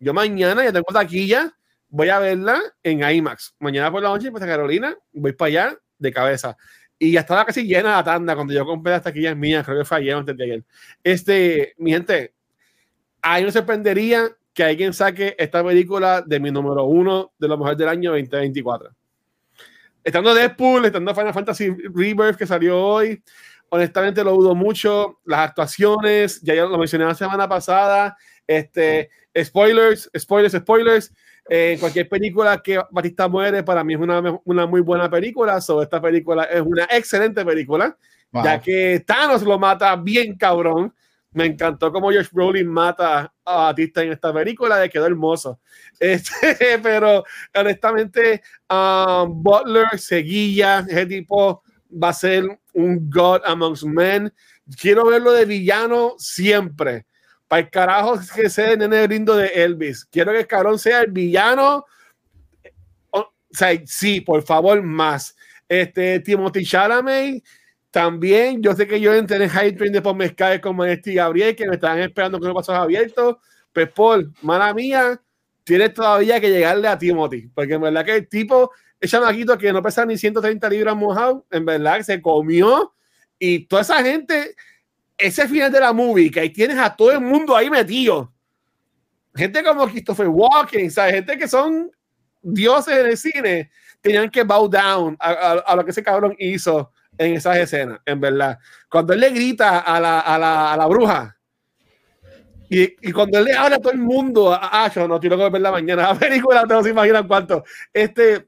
Yo mañana ya tengo taquilla voy a verla en IMAX. Mañana por la noche, pues a Carolina, voy para allá de cabeza. Y ya estaba casi llena la tanda cuando yo compré las taquillas mías, creo que fue ayer antes de ayer. Este, mi gente, ahí no sorprendería que alguien saque esta película de mi número uno de lo mejor del año 2024. Estando Deadpool, estando Final Fantasy Rebirth que salió hoy, honestamente lo dudo mucho. Las actuaciones, ya, ya lo mencioné la semana pasada. Este, spoilers, spoilers, spoilers en cualquier película que Batista muere, para mí es una, una muy buena película. So, esta película es una excelente película, ya que Thanos lo mata bien cabrón. Me encantó cómo Josh Brolin mata a Batista en esta película, le quedó hermoso. Este, pero honestamente, um, Butler, Seguilla, ese tipo va a ser un God amongst men. Quiero verlo de villano siempre para el carajo que sea el nene lindo de Elvis. Quiero que el cabrón sea el villano. O, sea, sí, por favor, más. Este, Timothy Chalamet, también. Yo sé que yo entré en High Train de Paul Mezcal con Manesty Gabriel, que me estaban esperando con los pasos abiertos. Pues, Paul, mala mía, tienes todavía que llegarle a Timothy, porque en verdad que el tipo, el chamaquito que no pesa ni 130 libras mojado, en verdad se comió y toda esa gente ese final de la movie, que ahí tienes a todo el mundo ahí metido. Gente como Christopher Walken, ¿sabes? Gente que son dioses en el cine, tenían que bow down a, lo que ese cabrón hizo en esas escenas, en verdad. Cuando él le grita a la, a la, a la bruja, y, y, cuando él le habla a todo el mundo, ah, yo no estoy loco de ver la mañana, la película, no se imaginan cuánto. Este,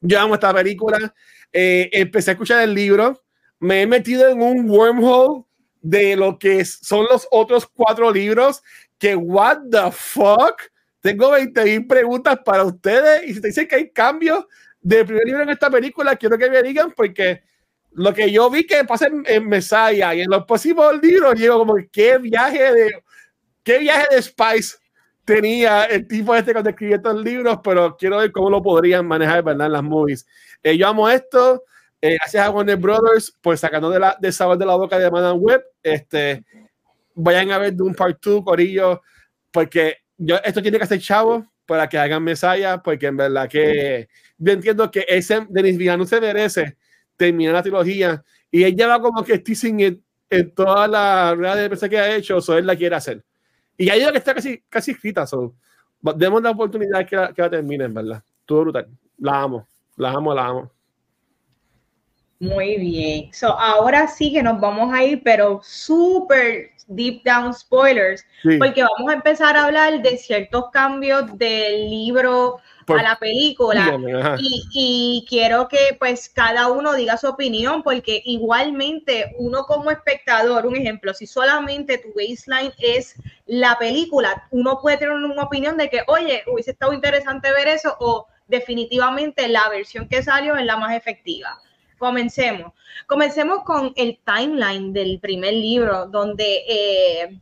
yo amo esta película. Eh, empecé a escuchar el libro, me he metido en un wormhole de lo que son los otros cuatro libros, que what the fuck, tengo 20 mil preguntas para ustedes y si te dicen que hay cambios del primer libro en esta película, quiero que me digan porque lo que yo vi que pasa en, en Messiah y en los próximos libros, digo como qué viaje de qué viaje de Spice tenía el tipo este cuando escribió estos libros, pero quiero ver cómo lo podrían manejar, ¿verdad? En las movies. Eh, yo amo esto. Eh, gracias a Warner Brothers por sacando de, la, de sabor de la boca de Madame Web. Este, vayan a ver Doom Part 2, Corillo, porque yo, esto tiene que ser chavo para que hagan Messiah, porque en verdad que yo entiendo que ese Denis Villano se merece terminar la trilogía y él lleva como que teasing en, en toda la realidad de que ha hecho, o él la quiere hacer. Y ahí que está casi, casi escrita, so, demos la oportunidad que la, que la termine, en verdad. Todo brutal. La amo, la amo, la amo. Muy bien. So, ahora sí que nos vamos a ir, pero súper deep down spoilers, porque vamos a empezar a hablar de ciertos cambios del libro a la película y, quiero que pues cada uno diga su opinión porque igualmente uno como espectador, un ejemplo, si solamente tu baseline es la película, uno puede tener una opinión de que, oye, hubiese estado interesante ver eso o definitivamente la versión que salió es la más efectiva. Comencemos. Comencemos con el timeline del primer libro, donde eh,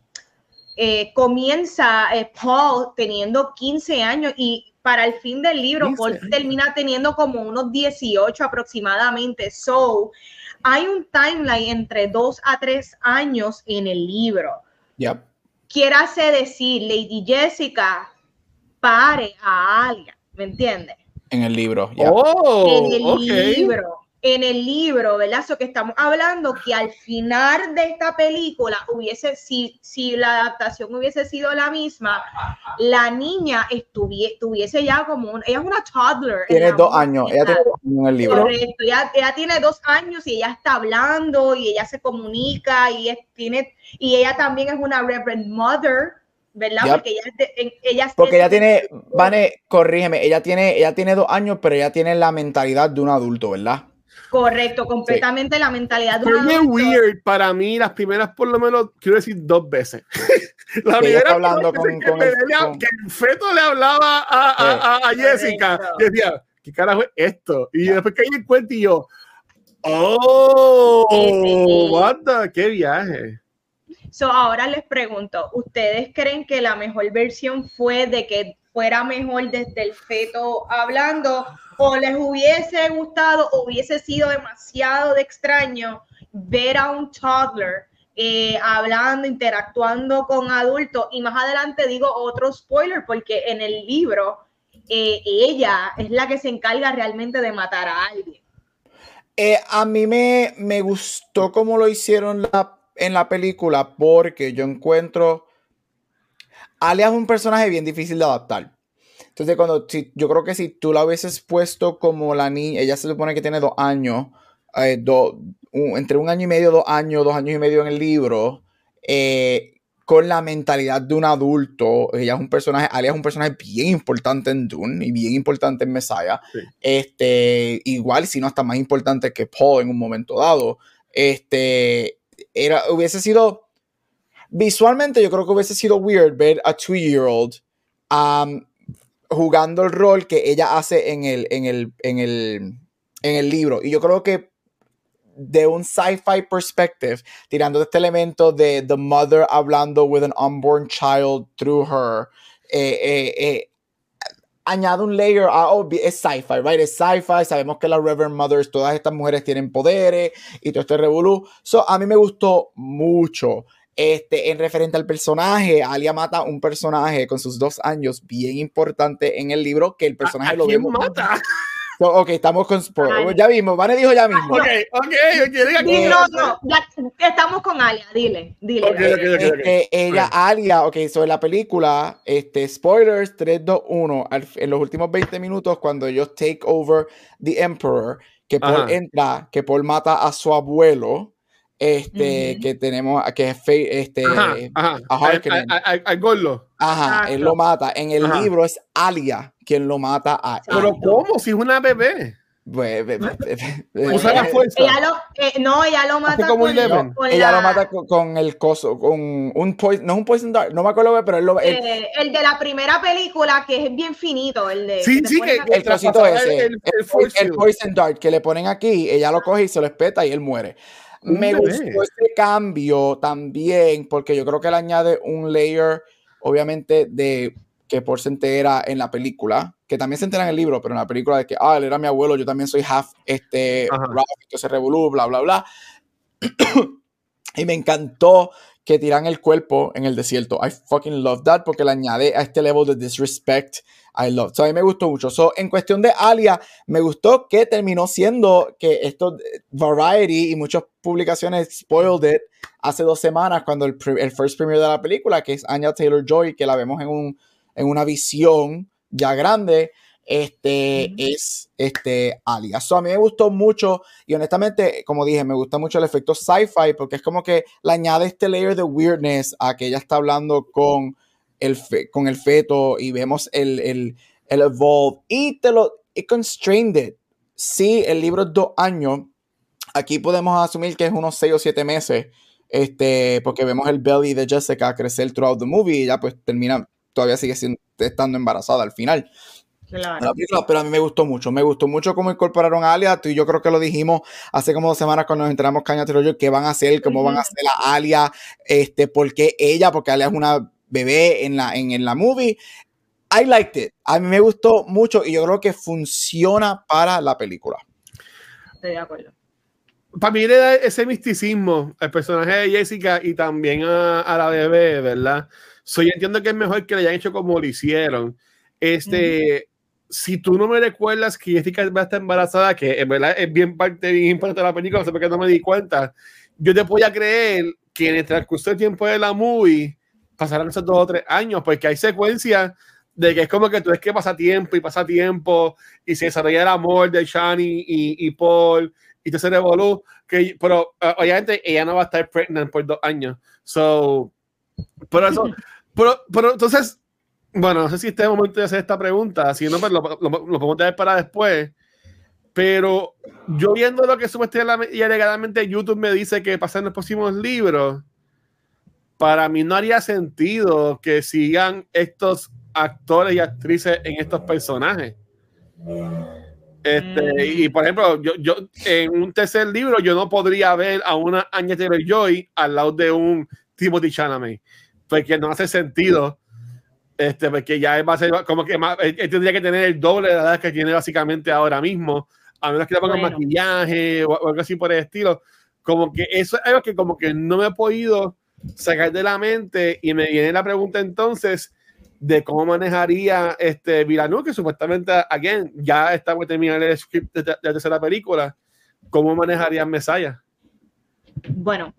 eh, comienza eh, Paul teniendo 15 años y para el fin del libro, Paul termina teniendo como unos 18 aproximadamente. So, hay un timeline entre 2 a 3 años en el libro. Yep. hacer decir, Lady Jessica pare a Alia, ¿me entiendes? En el libro. Oh, en el libro en el libro, ¿verdad? Eso que estamos hablando, que al final de esta película hubiese, si, si la adaptación hubiese sido la misma, la niña estuviese ya como, un, ella es una toddler. Tiene dos años, ella tiene dos años en el libro. Correcto, ella, tiene dos años y ella está hablando y ella se comunica y, tiene, y ella también es una Reverend Mother. ¿verdad? Porque ella, ella, Porque ella tiene, Vane, corrígeme, ella tiene, ella tiene dos años, pero ella tiene la mentalidad de un adulto, ¿verdad? Correcto, completamente la mentalidad de un weird para mí, las primeras por lo menos, quiero decir dos veces. la primera hablando con, que, el feto le hablaba a, a, a, Jessica y decía, ¿qué carajo es esto? Y después que ella cuenta y yo, ¡oh! What ¡Qué viaje! So, ahora les pregunto, ¿ustedes creen que la mejor versión fue de que fuera mejor desde el feto hablando o les hubiese gustado o hubiese sido demasiado de extraño ver a un toddler eh, hablando, interactuando con adultos y más adelante digo otro spoiler porque en el libro eh, ella es la que se encarga realmente de matar a alguien. Eh, a mí me, me gustó cómo lo hicieron en la película porque yo encuentro... Alia es un personaje bien difícil de adaptar. Entonces, cuando si, yo creo que si tú la hubieses puesto como la niña, ella se supone que tiene dos años, eh, entre un año y medio, dos años, dos años y medio en el libro, eh, con la mentalidad de un adulto. Ella es un personaje, Alia es un personaje bien importante en Dune y bien importante en Messiah. Este, igual, si no hasta más importante que Paul en un momento dado. Este, era, hubiese sido, visualmente yo creo que hubiese sido weird ver a two-year-old um, jugando el rol que ella hace en el, en el, en el, en el libro. Y yo creo que de un sci-fi perspective, tirando este elemento de the mother hablando with an unborn child through her, eh, eh, eh, añade un layer a, oh, es sci-fi, right? Es sci-fi, sabemos que las Reverend Mothers, todas estas mujeres tienen poderes y todo este revolú. So, a mí me gustó mucho. Este, en referente al personaje, Alia mata un personaje con sus dos años bien importante en el libro que el personaje lo vemos. mata? ok, estamos con Ya mismo, Vane dijo ya mismo. Ok, ok, okay no, no, ya estamos con Alia, dile, dile. Este, ella, Alia, ok, sobre la película, este, spoilers 3, 2, 1, en los últimos 20 minutos, cuando ellos take over The Emperor, que Paul entra, que Paul mata a su abuelo, este, que tenemos, que es este, ajá, ajá. a Al Gorlo. Ajá, él lo mata. En el libro es Alia quien lo mata a Pero ¿cómo? Si es una bebé. Usa la fuerza. Ella lo, eh, no, ella lo mata con, con Ella lo mata con, el coso, con un poison, no es un poison dart, no me acuerdo, pero él lo el, eh, el, de la primera película que es bien finito, el de Sí, sí, que, el trocito ese, el, el, poison dart que le ponen aquí, ella lo coge y se lo espeta y él muere. Me gustó este cambio también, porque yo creo que le añade un layer, obviamente, de que por se entera en la película, que también se entera en el libro, pero en la película de que, ah, él era mi abuelo, yo también soy half, este, que se revolú, bla, bla, bla. y me encantó que tiran el cuerpo en el desierto. I fucking love that porque le añade a este level de disrespect. I love. So, a mí me gustó mucho. So, en cuestión de Alia, me gustó que terminó siendo que esto, Variety y muchas publicaciones spoiled it hace dos semanas cuando el, el first premiere de la película, que es Anya Taylor Joy, que la vemos en, un, en una visión ya grande. Este, es este, Alia. a mí me gustó mucho y honestamente, como dije, me gusta mucho el efecto sci-fi porque es como que le añade este layer de weirdness a que ella está hablando con el, con el feto y vemos el, el, el evolve y te lo it constrained it. Sí, el libro es dos años. Aquí podemos asumir que es unos seis o siete meses. Este, porque vemos el belly de Jessica crecer throughout the movie y ya pues termina, todavía sigue siendo, estando embarazada al final. Claro. pero a mí me gustó mucho, me gustó mucho cómo incorporaron a Alia. Tú y yo creo que lo dijimos hace como dos semanas cuando nos entramos Caña Troyo, qué van a hacer, cómo van a hacer a Alia, este, porque ella, porque Alia es una bebé en la, en, en la movie. I liked it. A mí me gustó mucho y yo creo que funciona para la película. Estoy de acuerdo. Para mí le da ese misticismo al personaje de Jessica y también a, a la bebé, ¿verdad? So, yo entiendo que es mejor que le hayan hecho como lo hicieron. Este, si tú no me recuerdas que Jessica va a estar embarazada, que en verdad es bien parte bien importante de la película, no sé por qué no me di cuenta, yo te voy a creer que en el transcurso del tiempo de la movie pasarán esos dos o tres años, porque hay secuencias de que es como que tú ves que pasa tiempo y pasa tiempo y se desarrolla el amor de Shani y, y Paul y te se revolú, que, pero uh, obviamente ella no va a estar pregnant por dos años. So, por eso, pero, pero entonces, bueno, no sé si este es el momento de hacer esta pregunta, si no, pues lo, lo, lo podemos tener para después. Pero yo viendo lo que supuestamente y alegadamente YouTube me dice que pasan los próximos libros, para mí no haría sentido que sigan estos actores y actrices en estos personajes. Este, mm. y por ejemplo, yo, yo en un tercer libro yo no podría ver a una Anya Taylor Joy al lado de un Timothy Chalamet, porque no hace sentido. Este, porque ya va a ser como que más, él, tendría que tener el doble de la edad que tiene básicamente ahora mismo, a menos que le pongan maquillaje o, algo así por el estilo. Como que eso es algo que como que no me he podido sacar de la mente y me viene la pregunta entonces, de cómo manejaría este Villeneuve, que supuestamente, again, ya está por terminar el script de, la tercera película, cómo manejaría Mesaya. Bueno,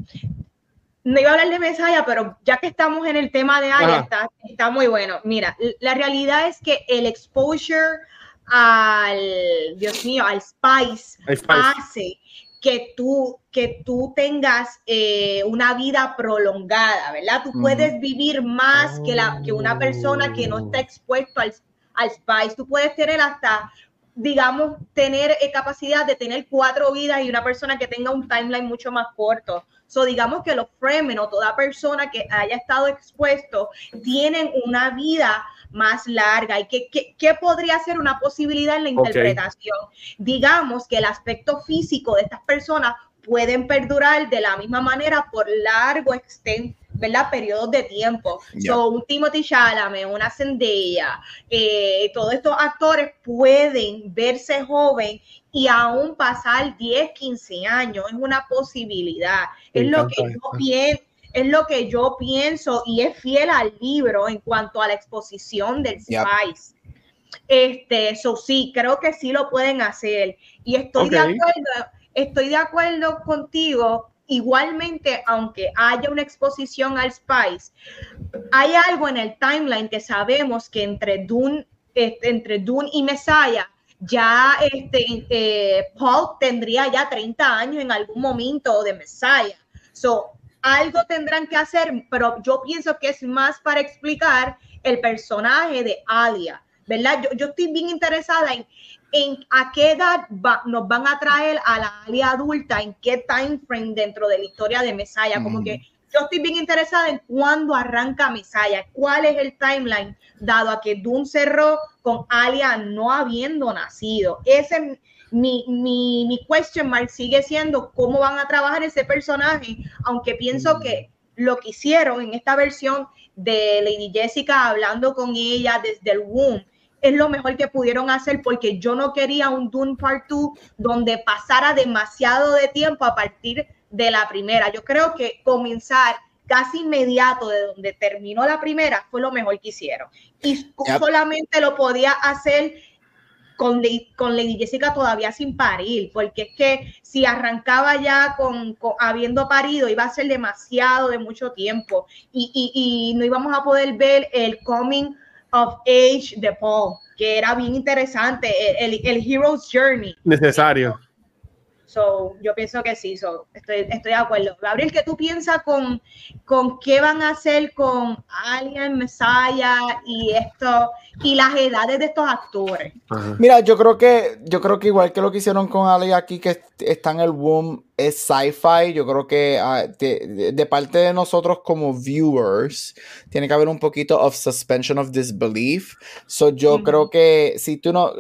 no iba a hablar de Mesaya, pero ya que estamos en el tema de Aya, está, está, muy bueno. Mira, la realidad es que el exposure al, Dios mío, al Spice, hace que tú, que tú tengas eh, una vida prolongada, ¿verdad? Tú puedes vivir más que, la, que una persona que no está expuesto al, al spice. Tú puedes tener hasta, digamos, tener eh, capacidad de tener cuatro vidas y una persona que tenga un timeline mucho más corto. So, digamos que los Fremen o toda persona que haya estado expuesto tienen una vida más larga. Y qué, qué, podría ser una posibilidad en la interpretación. Digamos que el aspecto físico de estas personas pueden perdurar de la misma manera por largo extenso ¿verdad? Periodos de tiempo. So, un Timothy Chalamet, una Zendaya, eh, todos estos actores pueden verse joven y aún pasar 10, 15 años. Es una posibilidad. es lo que yo pienso es lo que yo pienso y es fiel al libro en cuanto a la exposición del Spice. Este, eso sí, creo que sí lo pueden hacer. Y estoy de acuerdo, estoy de acuerdo contigo. Igualmente, aunque haya una exposición al Spice, hay algo en el timeline que sabemos que entre Dune, este, entre Dune y Messiah ya este, eh, Paul tendría ya 30 años en algún momento de Messiah. So, algo tendrán que hacer, pero yo pienso que es más para explicar el personaje de Alia, ¿verdad? Yo, yo estoy bien interesada en, en a qué edad nos van a traer a la Alia adulta, en qué time frame dentro de la historia de Messiah, como que yo estoy bien interesada en cuándo arranca Messiah, cuál es el timeline, dado a que Dune cerró con Alia no habiendo nacido. Ese mi, mi, mi question mark sigue siendo cómo van a trabajar ese personaje, aunque pienso que lo que hicieron en esta versión de Lady Jessica hablando con ella desde el womb es lo mejor que pudieron hacer porque yo no quería un Dune Part 2 donde pasara demasiado de tiempo a partir de la primera. Yo creo que comenzar casi inmediato de donde terminó la primera fue lo mejor que hicieron. Y solamente lo podía hacer con, con Lady Jessica todavía sin parir, porque es que si arrancaba ya con, habiendo parido, iba a ser demasiado de mucho tiempo y, y, y, no íbamos a poder ver el coming of age de Paul. que era bien interesante, el, el Hero's Journey. Necesario. So, yo pienso que sí, so, estoy, estoy de acuerdo. Gabriel, ¿qué tú piensas con, con qué van a hacer con Alien, Messiah y esto y las edades de estos actores? Mira, yo creo que yo creo que igual que lo que hicieron con Alien aquí que está en el boom es sci-fi, yo creo que ah, de, parte de nosotros como viewers tiene que haber un poquito of suspension of disbelief. So yo creo que si tú no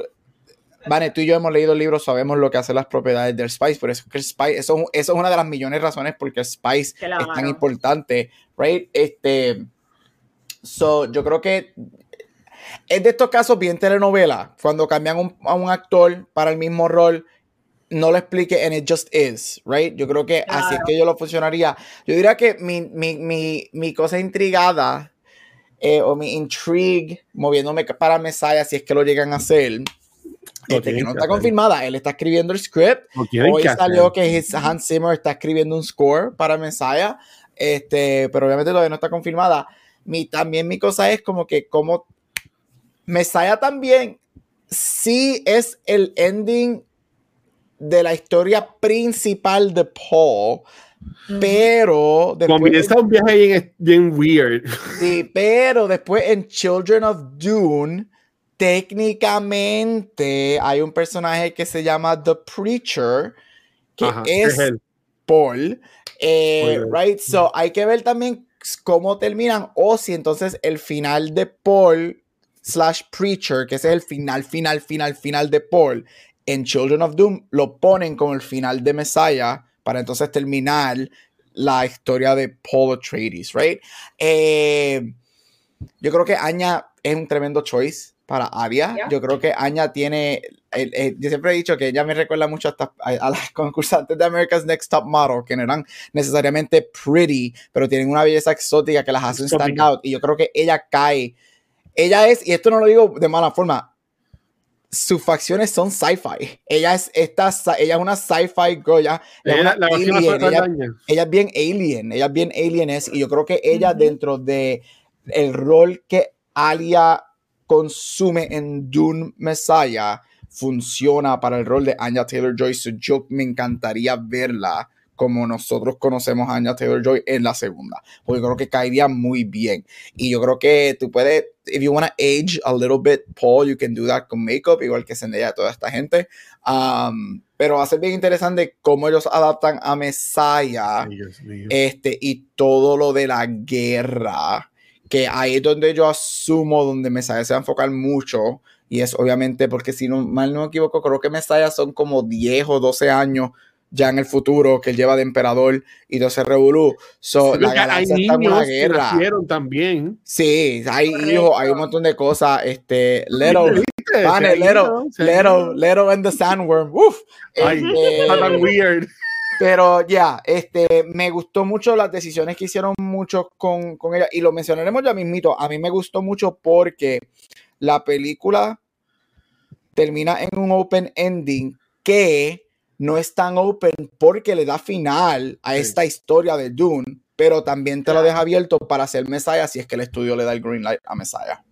Vane, tú y yo hemos leído el libro, sabemos lo que hacen las propiedades del Spice, por eso que el Spice, eso, eso es una de las millones de razones por qué el Spice es tan importante, right? Este, so, yo creo que es de estos casos bien telenovela, cuando cambian a un actor para el mismo rol, no lo explique and it just is, right? Yo creo que así es que yo lo funcionaría. Yo diría que mi, mi, mi, mi cosa intrigada eh, o mi intrigue moviéndome para Messiah, si es que lo llegan a hacer, este, que no está confirmada, él está escribiendo el script. Hoy salió que Hans Zimmer está escribiendo un score para Messiah, este, pero obviamente todavía no está confirmada. Mi, también mi cosa es como que como Messiah también sí es el ending de la historia principal de Paul, pero después comienza un viaje bien, bien weird. Sí, pero después en Children of Dune técnicamente hay un personaje que se llama The Preacher, que es, Paul. Eh, right, so hay que ver también cómo terminan o si entonces el final de Paul slash Preacher, que es el final, final, final, final de Paul, en Children of Doom lo ponen como el final de Messiah para entonces terminar la historia de Paul Atreides, right? Eh, yo creo que Anya es un tremendo choice para Aria. Yo creo que Anya tiene, yo siempre he dicho que ella me recuerda mucho a, a, las concursantes de America's Next Top Model, que no eran necesariamente pretty, pero tienen una belleza exótica que las hace stand out. Y yo creo que ella cae. Ella es, y esto no lo digo de mala forma, sus facciones son sci-fi. Ella es esta, ella es una sci-fi girl. Ella, ella, es bien alien, ella es bien alien es, y yo creo que ella dentro de el rol que Alia consume en Dune Messiah funciona para el rol de Anya Taylor Joy. yo me encantaría verla como nosotros conocemos a Anya Taylor Joy en la segunda, porque creo que caería muy bien. Y yo creo que tú puedes, if you want to age a little bit, Paul, you can do that con makeup, igual que Zendaya, toda esta gente. Um, pero va a ser bien interesante cómo ellos adaptan a Messiah este, y todo lo de la guerra que ahí es donde yo asumo donde Messiah se va a enfocar mucho y es obviamente porque si no mal no me equivoco creo que Messiah son como 10 o 12 años ya en el futuro que él lleva de emperador y de revolú. So, la galaxia está en una guerra. también. Sí, hay hijos, hay un montón de cosas. Este, Lero, Lero, Lero, Lero and the Sandworm. Uf, Ay, este, weird. Pero ya, este, me gustó mucho las decisiones que hicieron muchos con, con, ella. Y lo mencionaremos ya mismito. A mí me gustó mucho porque la película termina en un open ending que no es tan open porque le da final a esta historia de Dune, pero también te lo deja abierto para hacer Messiah si es que el estudio le da el green light a Messiah.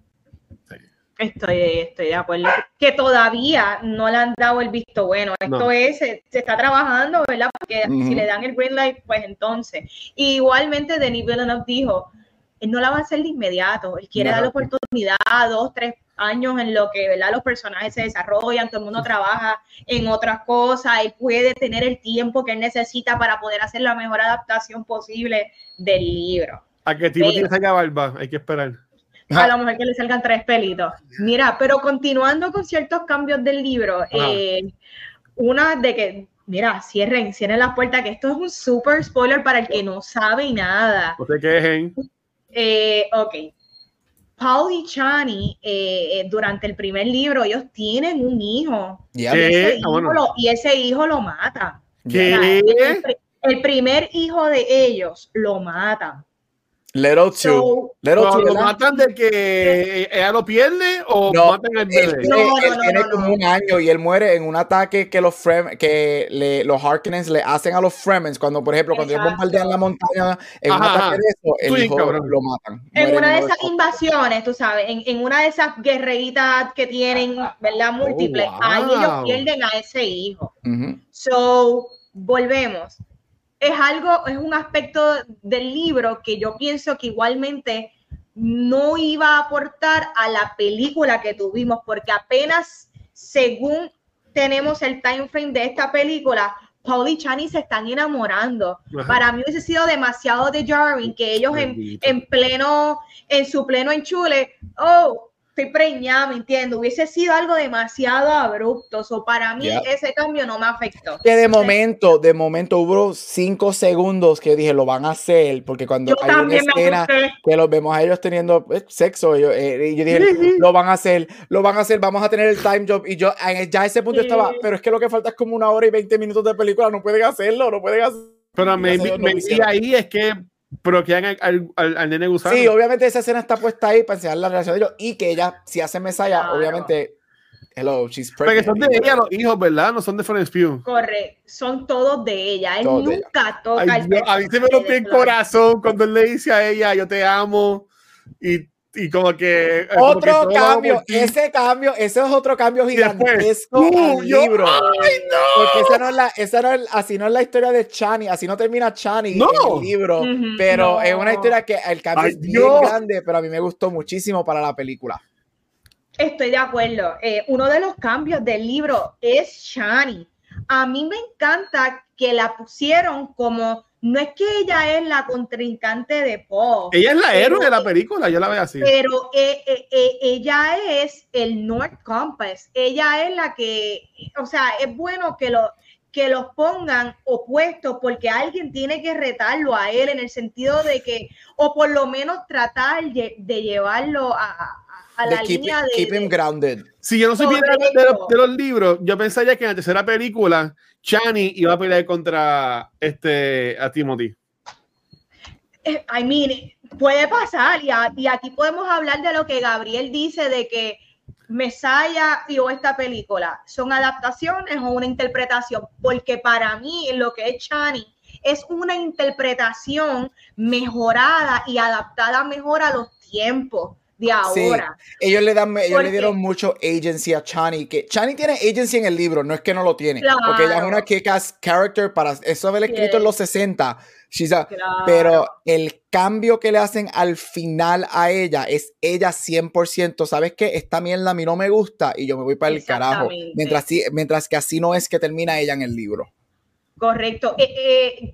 Estoy, estoy de acuerdo. Que todavía no le han dado el visto bueno. Esto es, se, está trabajando, ¿verdad? Porque si le dan el green light, pues entonces. igualmente, Denis Villeneuve dijo, él no la va a hacer de inmediato. Él quiere dar la oportunidad a dos, tres años en lo que, ¿verdad? Los personajes se desarrollan, todo el mundo trabaja en otras cosas, él puede tener el tiempo que él necesita para poder hacer la mejor adaptación posible del libro. ¿A qué tipo tiene esa barba? Hay que esperar a lo mejor que le salgan tres pelitos. Mira, pero continuando con ciertos cambios del libro, eh, una de que, mira, cierren, cierren las puertas, que esto es un super spoiler para el que no sabe nada. No se quejen. Eh, ok. Paul y Chani, eh, durante el primer libro, ellos tienen un hijo. Y, ese hijo lo, y, ese hijo lo, mata. ¿Qué? el primer hijo de ellos lo matan. Little Two. Little ¿Lo, matan de que ella lo pierde o No, matan al bebé? tiene- No, no, él no, tiene como un año y él muere en un ataque que los Frem- que le- los Harkonnens le hacen a los Fremens cuando por ejemplo cuando ellos bombardean la montaña en un Ajá, ataque ajá. de eso el hijo lo matan En una de esas invasiones, tú sabes, en, en una de esas guerreritas que tienen, ¿verdad? Múltiples, wow. ahí ellos pierden a ese hijo. Ujú. So, volvemos. Es algo, es un aspecto del libro que yo pienso que igualmente no iba a aportar a la película que tuvimos, porque apenas según tenemos el time frame de esta película, Paul y Chani se están enamorando. Ajá. Para mí hubiese sido demasiado de jarring que ellos en, en pleno, en su pleno enchule, oh, estoy preñada, ¿me entiendes? Hubiese sido algo demasiado abrupto. So, para mí Yeah. ese cambio no me afectó. que de momento de momento hubo cinco segundos que dije lo van a hacer porque cuando Yo hay una escena que los vemos a ellos teniendo eh, sexo eh, y yo dije lo van a hacer lo van a hacer vamos a tener el time job y yo ya a ese punto Sí. estaba pero es que lo que falta es como una hora y 20 minutos de película no pueden hacerlo no pueden hacerlo Pero maybe, no maybe ahí es que bloquean al, al, al, al nene gusano. Sí, obviamente esa escena está puesta ahí para enseñar la relación de ellos y que ella, si hace Claro. obviamente, hello, she's Porque pregnant. son de ella los hijos, ¿verdad? No son de Florence Pugh. Corre, son todos de ella. Él Todos de ella. nunca toca Ay, el a mí se me rompió el corazón cuando él le dice a ella, yo te amo. Y, y como que... eh, como que Otro cambio, ese cambio, ese es otro cambio gigantesco ¡uh! al yo- libro. ¡Ay, no! Porque esa no es la, esa no es, así no es la historia de Chani, así no termina Chani No. en el libro, pero no. es una historia que el cambio Ay, es bien Dios. grande, pero a mí me gustó muchísimo para la película. Estoy de acuerdo. Eh, uno de los cambios del libro es Shani. A mí me encanta que la pusieron como, no es que ella es la contrincante de Paul, Ella es la Pero- héroe de la película, yo la veo así. pero eh, eh, eh, ella es el North Compass. Ella es la que, o sea, es bueno que lo que los pongan opuestos porque alguien tiene que retarlo a él en el sentido de que, o por lo menos tratar de, de llevarlo a, a- De la keep, línea de, keep him de- grounded. Si yo no supiera de, Correcto. de los, de los libros, yo pensaría que en la tercera película, Chani iba a pelear contra este, a Timothy. Eh, I mean, puede pasar y, aquí podemos hablar de lo que Gabriel dice de que Messiah y o esta película son adaptaciones o una interpretación, porque para mí lo que es Chani es una interpretación mejorada y adaptada mejor a los tiempos de ahora. Ellos le dan, ellos ¿Por le dieron mucho agency a Chani, que Chani tiene agency en el libro, no es que no lo tiene, porque ella es Claro. una kick-ass character para eso haber escrito en los 60, she's a- Claro. pero el cambio que le hacen al final a ella es ella 100%, ¿sabes qué? Esta mierda a mí no me gusta y yo me voy para el carajo, mientras, sí- mientras que así no es que termina ella en el libro. Correcto. Eh, eh,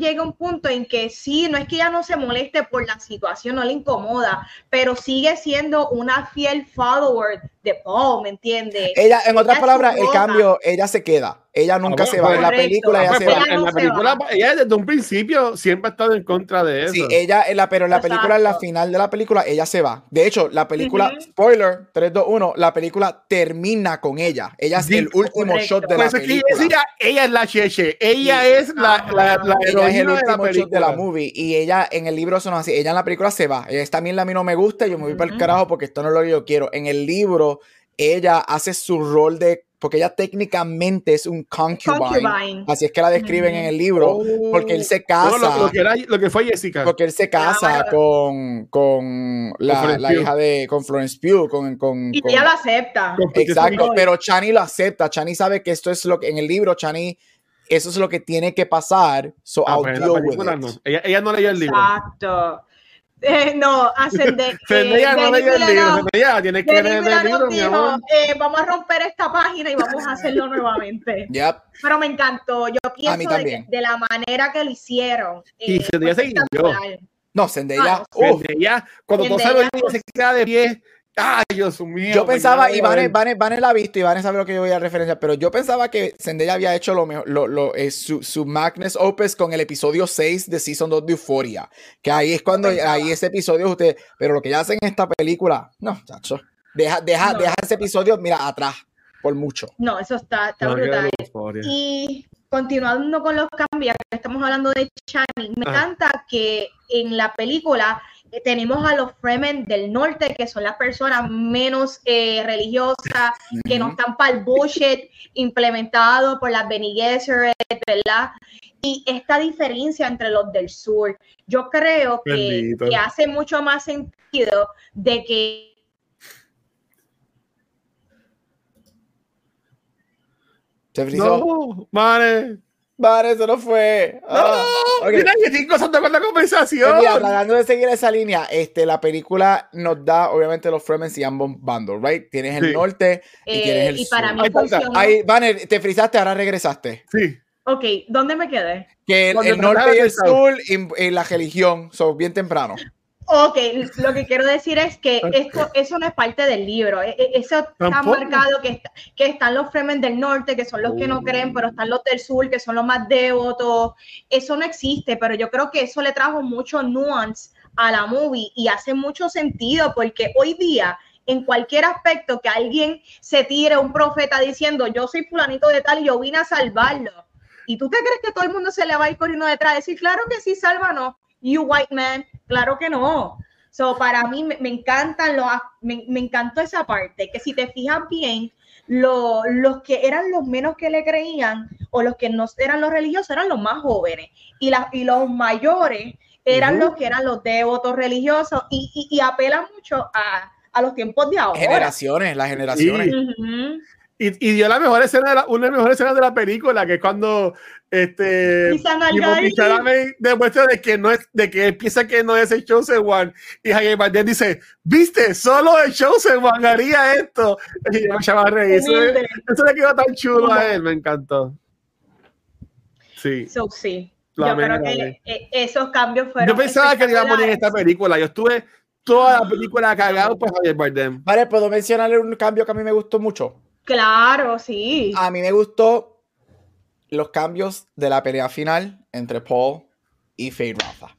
llega a un punto en que sí, no es que ella no se moleste por la situación, no le incomoda, pero sigue siendo una fiel follower de Paul, ¿me entiendes? Ella, en otras palabras, el cambio, ella se queda, ella nunca bueno, se va, en la película ella Pues, se pues, va. Ella en la película, va. ella desde un principio siempre ha estado en contra de eso. Sí, ella, en la, pero en la película, en la Exacto. final de la película, ella se va. De hecho, la película, Ujú. spoiler, 3, 2, 1, la película termina con ella. Ella es Sí, el último correcto. shot de Por la eso es que ella película. decía, ella es la cheche, ella Sí. es la, la, la Ella es el heroína de la último shot de la película. movie. Y ella en el libro eso no es así. Ella en la película se va. Ella, esta mierda a mí no me gusta. Yo me voy para el carajo porque esto no es lo que yo quiero. En el libro, ella hace su rol de. Porque ella técnicamente es un concubine. Concubine. Así es que la describen en el libro. Porque él se casa. Oh. No, lo, lo que era- lo que fue Jessica. Porque él se casa Claro. con, con la, Florence la Pugh. hija de con Florence Pugh, con, con, Y con- ella lo acepta. Con- exacto, pero Chani lo acepta, Chani sabe que esto es lo que en el libro Chani eso es lo que tiene que pasar, so Ah, I'll pues deal with it. no. Ella, ella no leyó el libro. Exacto. Eh, no, ascende. Zendaya no leyó el libro. Zendaya, tienes que leer el libro, mi dijo, amor. eh, vamos a romper esta página y vamos a hacerlo nuevamente. Yep. Pero me encantó. Yo pienso de, que- de la manera que lo hicieron. Y eh, Zendaya se espectacular. No, Zendaya, Ah, uf, Zendaya, cuando todo Zendaya, sabe se queda de pie. Ay, Dios mío. yo pensaba, y Vane. Vane- Vane la ha visto y Vane sabe lo que yo voy a referenciar, pero yo pensaba que Zendaya había hecho lo mejor, lo, lo, eh, su, su Magnus Opus con el episodio 6 de Season 2 de Euphoria, que ahí es cuando, pensaba. ahí ese episodio usted, pero lo que ella hace en esta película, no, chacho, deja, deja, No. deja ese episodio, mira, atrás, por mucho. No, eso está, está No, brutal. Y continuando con los cambios, que estamos hablando de Chani, me encanta que en la película tenemos a los Fremen del norte, que son las personas menos eh, religiosas, que no están para el bullshit implementado por las Bene Gesserit, ¿verdad? Y esta diferencia entre los del sur, yo creo que, que hace mucho más sentido de que Se frizó. No, vale. Vale, eso no fue. Ah, no, okay. mira que estoy gozando con la conversación. Mira, tratando de seguir esa línea, este, la película nos da, obviamente, los Fremens y ambos bandos, ¿right? Tienes el sí. norte y eh, tienes el y sur. Para mí funciona. Ahí, Banner, te frizaste, ahora regresaste. Sí. Ok, ¿dónde me quedé? Que el, el norte y el sur y, y, la religión son bien temprano. Ok, lo que quiero decir es que esto, eso no es parte del libro. E, e, eso está marcado que, está, que están los Fremen del norte, que son los que no oh. creen, pero están los del sur, que son los más devotos. Eso no existe, pero yo creo que eso le trajo mucho nuance a la movie y hace mucho sentido porque hoy día en cualquier aspecto que alguien se tire un profeta diciendo yo soy fulanito de tal y yo vine a salvarlo. ¿Y tú te crees que todo el mundo se le va a ir corriendo detrás? Decir, claro que sí, sálvanos you white man, claro que no. So, para mí me, me encantan los, me, me, encantó esa parte, que si te fijas bien, lo, los que eran los menos que le creían o los que no eran los religiosos eran los más jóvenes y, la, y los mayores eran uh -huh. los que eran los devotos religiosos y, y, y apelan mucho a, a, los tiempos de ahora. Generaciones, las generaciones. Sí. Uh -huh. Y, y, dio la mejor escena de la, una de las mejores escenas de la película, que es cuando este demuestra de que no es, de que él piensa que no es el Chosen One. Y Javier Bardem dice, viste, solo el Chosen One haría esto. Y yo me echaba a reír. Eso, eso le quedó tan chulo a él, me encantó. Sí. So, sí. La yo creo que eh, esos cambios fueron. Yo pensaba que iba a poner en esta película. Yo estuve toda la película cagado por Javier Bardem. Vale, ¿puedo mencionarle un cambio que a mí me gustó mucho? Claro, sí. A mí me gustó los cambios de la pelea final entre Paul y Fade Rafa.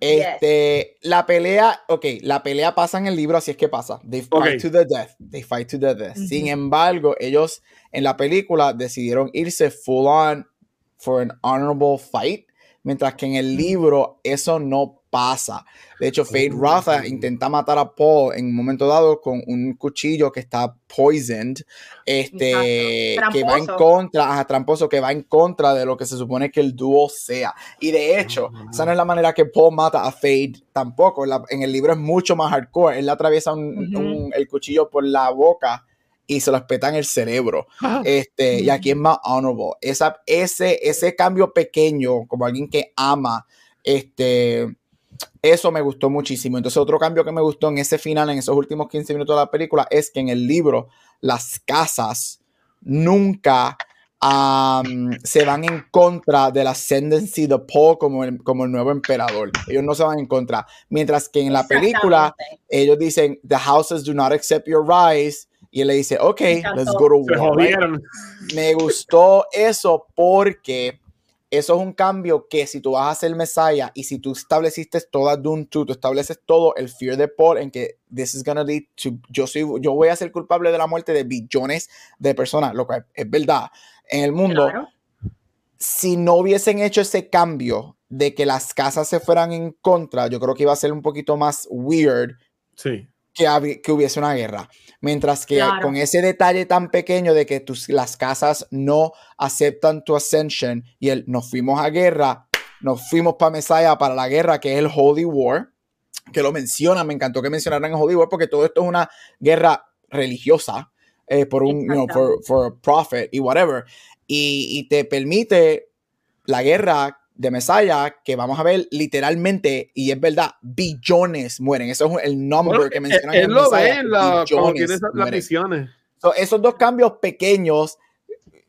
Este, yes. la pelea, ok, la pelea pasa en el libro, así es que pasa. They fight okay. to the death. They fight to the death. Mm -hmm. Sin embargo, ellos en la película decidieron irse full on for an honorable fight, mientras que en el libro eso no pasa. De hecho, Fade Rafa intenta matar a Paul en un momento dado con un cuchillo que está poisoned, este, que va en contra, ajá, tramposo, que va en contra de lo que se supone que el dúo sea. Y de hecho, esa no es la manera que Paul mata a Fade tampoco. En, la, en el libro es mucho más hardcore. Él le atraviesa un, uh -huh. un, el cuchillo por la boca y se lo espeta en el cerebro. Este, y aquí es más honorable. Esa, ese, ese cambio pequeño, como alguien que ama, este, eso me gustó muchísimo. Entonces, otro cambio que me gustó en ese final, en esos últimos 15 minutos de la película, es que en el libro las casas nunca um, se van en contra del ascendancy de Paul como el, como el nuevo emperador. Ellos no se van en contra. Mientras que en la película, ellos dicen, the houses do not accept your rise. Y él le dice, ok, let's go to war. Right? Me gustó eso porque eso es un cambio que si tú vas a ser Messiah y si tú estableciste toda Dune 2, tú estableces todo el fear de Paul en que this is gonna lead to, yo, soy, yo voy a ser culpable de la muerte de billones de personas, lo cual es verdad. En el mundo, claro. si no hubiesen hecho ese cambio de que las casas se fueran en contra, yo creo que iba a ser un poquito más weird. Sí. Que, que, hubiese una guerra. Mientras que claro. con ese detalle tan pequeño de que tus, las casas no aceptan tu ascension y el nos fuimos a guerra, nos fuimos para Messiah para la guerra que es el Holy War, que lo mencionan, me encantó que mencionaran el Holy War porque todo esto es una guerra religiosa eh, por un, you know, for, for a prophet y whatever. Y, y te permite la guerra de Messiah que vamos a ver literalmente, y es verdad, billones mueren. Eso es el bueno, que mencionan. Él, él lo ve en la, las misiones. So, esos dos cambios pequeños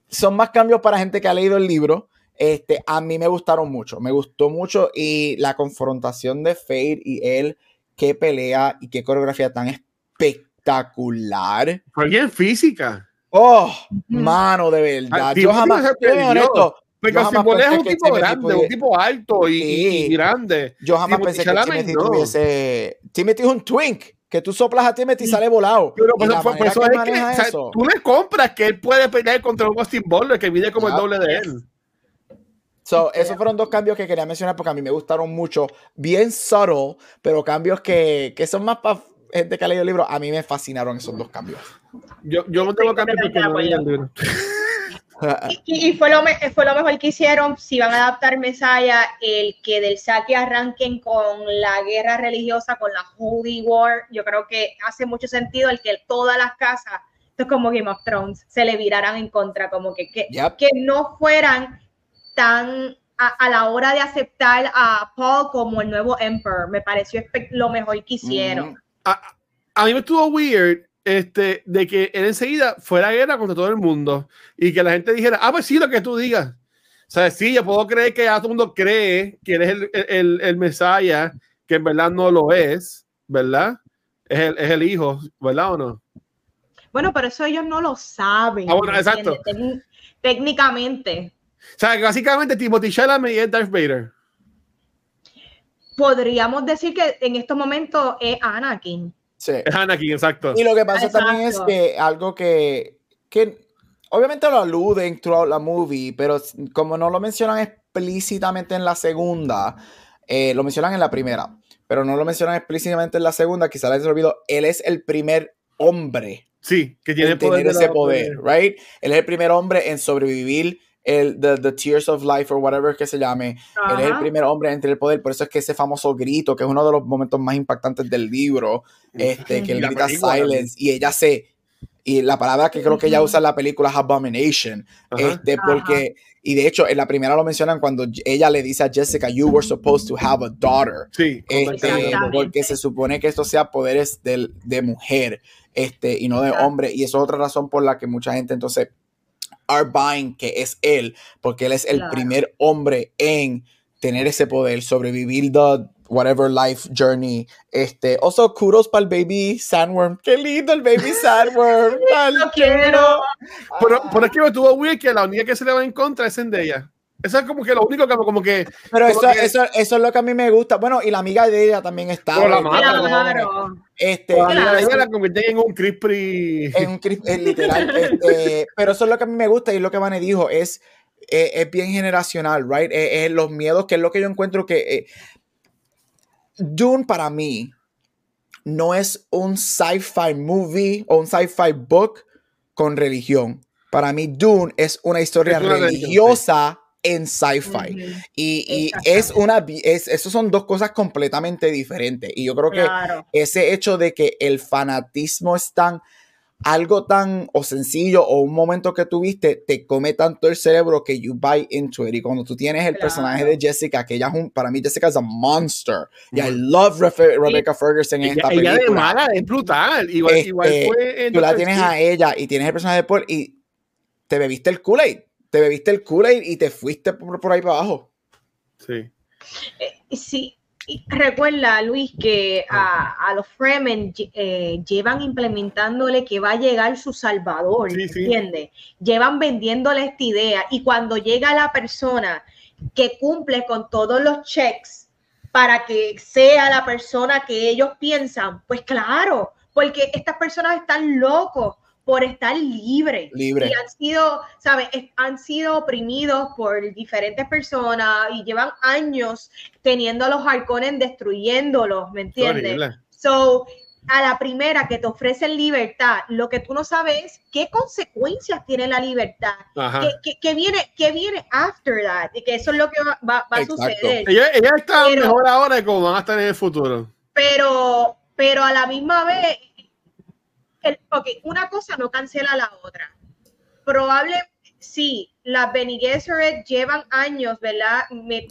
son más cambios para gente que ha leído el libro. Este, a mí me gustaron mucho, me gustó mucho y la confrontación de Fade y él, qué pelea y qué coreografía tan espectacular. Fue bien física. Oh, mano, de verdad. Yo jamás, honesto, porque Simón es un tipo grande, de... un tipo alto y, sí. y grande. Yo jamás Timothy pensé que Timothy no. tuviese... Timothy es un twink, que tú soplas a Timothy y sale volado. Pero pues, pues, pues eso es que, eso. O sea, tú le compras que él puede pelear contra un Austin Butler que mide como claro. el doble de él. So, esos fueron dos cambios que quería mencionar porque a mí me gustaron mucho, bien subtle, pero cambios que, que son más para gente que ha leído el libro. A mí me fascinaron esos dos cambios. Yo, yo no tengo cambios porque no leí el libro. Y, y fue, lo me- fue lo mejor que hicieron si van a adaptar Messiah, el que del saque arranquen con la guerra religiosa, con la Holy War. Yo creo que hace mucho sentido el que todas las casas, esto es como Game of Thrones, se le viraran en contra, como que, que, Yep. que no fueran tan a, a la hora de aceptar a Paul como el nuevo Emperor. Me pareció lo mejor que hicieron. Mm, a, a mí me estuvo weird este, de que él enseguida fuera a guerra contra todo el mundo y que la gente dijera, ah, pues sí, lo que tú digas. O sea, sí, yo puedo creer que ya todo el mundo cree que él es el, el, el Mesías, que en verdad no lo es, ¿verdad? Es el, es el hijo, ¿verdad o no? Bueno, pero eso ellos no lo saben. Ah, bueno, ¿me exacto. Técnicamente. O sea, que básicamente Timothy Chalamet es Darth Vader. podríamos decir que en estos momentos es Anakin. Sí. Es Anakin, exacto. Y lo que pasa también es que algo que, que obviamente lo aluden throughout la movie, pero como no lo mencionan explícitamente en la segunda, eh, lo mencionan en la primera, pero no lo mencionan explícitamente en la segunda, quizá les olvidó, él es el primer hombre Sí, que tiene en tener ese la- poder, right? Él es el primer hombre en sobrevivir el the, the Tears of Life o whatever que se llame. Él es el Ajá. primer hombre en tener el poder, por eso es que ese famoso grito, que es uno de los momentos más impactantes del libro, este, que él grita silence y ella se y la palabra que creo que ella usa en la película es abomination, Ajá. este, porque y de hecho en la primera lo mencionan cuando ella le dice a Jessica, you were supposed to have a daughter. Sí, Este, porque se supone que esto sea poderes del- de mujer este, y no de hombre. Y eso es otra razón por la que mucha gente entonces are buying que es él, porque él es el Claro. primer hombre en tener ese poder, sobrevivir the whatever life journey. Este, also kudos para el baby sandworm. Qué lindo el baby sandworm. Lo quiero. Pero, pero es que me estuvo weird que la única que se le va en contra es Zendaya. Eso es como que lo único que como que Pero como eso, que- eso, eso es lo que a mí me gusta. Bueno, y la amiga de ella también está. Pero la este, Claro. Este, la amiga de eso- ella la convierte en un crispy. en un cri- en literal. este, pero eso es lo que a mí me gusta y es lo que Vane dijo, es, eh, es bien generacional, right? Eh, Es, los miedos, que es lo que yo encuentro que eh, Dune para mí no es un sci-fi movie o un sci-fi book con religión. Para mí Dune es una historia Es una religión, religiosa en sci-fi. Y, y es una, es, esos son dos cosas completamente diferentes. Y yo creo que ese hecho de que el fanatismo es tan algo tan o sencillo o un momento que tuviste te come tanto el cerebro que you buy into it y cuando tú tienes el Claro. personaje de Jessica que ella es un para mí Jessica es a monster y I love Refe- Rebecca Ferguson en ella, esta ella de película mala es brutal. Igual, Este, igual fue en tú la tienes a ella y tienes el personaje de Paul y te bebiste el Kool-Aid te bebiste el Kool-Aid y te fuiste por, por ahí para abajo Sí. Sí, y recuerda, Luis, que a, a los Fremen eh, llevan implementándole que va a llegar su salvador, Sí, sí. ¿entiendes? Llevan vendiéndole esta idea y cuando llega la persona que cumple con todos los checks para que sea la persona que ellos piensan, pues claro, porque estas personas están locos por estar libres libre y han sido, ¿sabes? Es- Han sido oprimidos por diferentes personas y llevan años teniendo a los halcones destruyéndolos, ¿me entiendes? So, a la primera que te ofrecen libertad, lo que tú no sabes es qué consecuencias tiene la libertad, Ajá. qué, qué- qué viene, qué viene after that, y que eso es lo que va, va- va a suceder. Ella, ella está Pero- mejor ahora de como van a estar en el futuro. pero, pero a la misma vez, el, ok, una cosa no cancela la otra. Probable, sí, las Bene llevan años, ¿verdad? Me-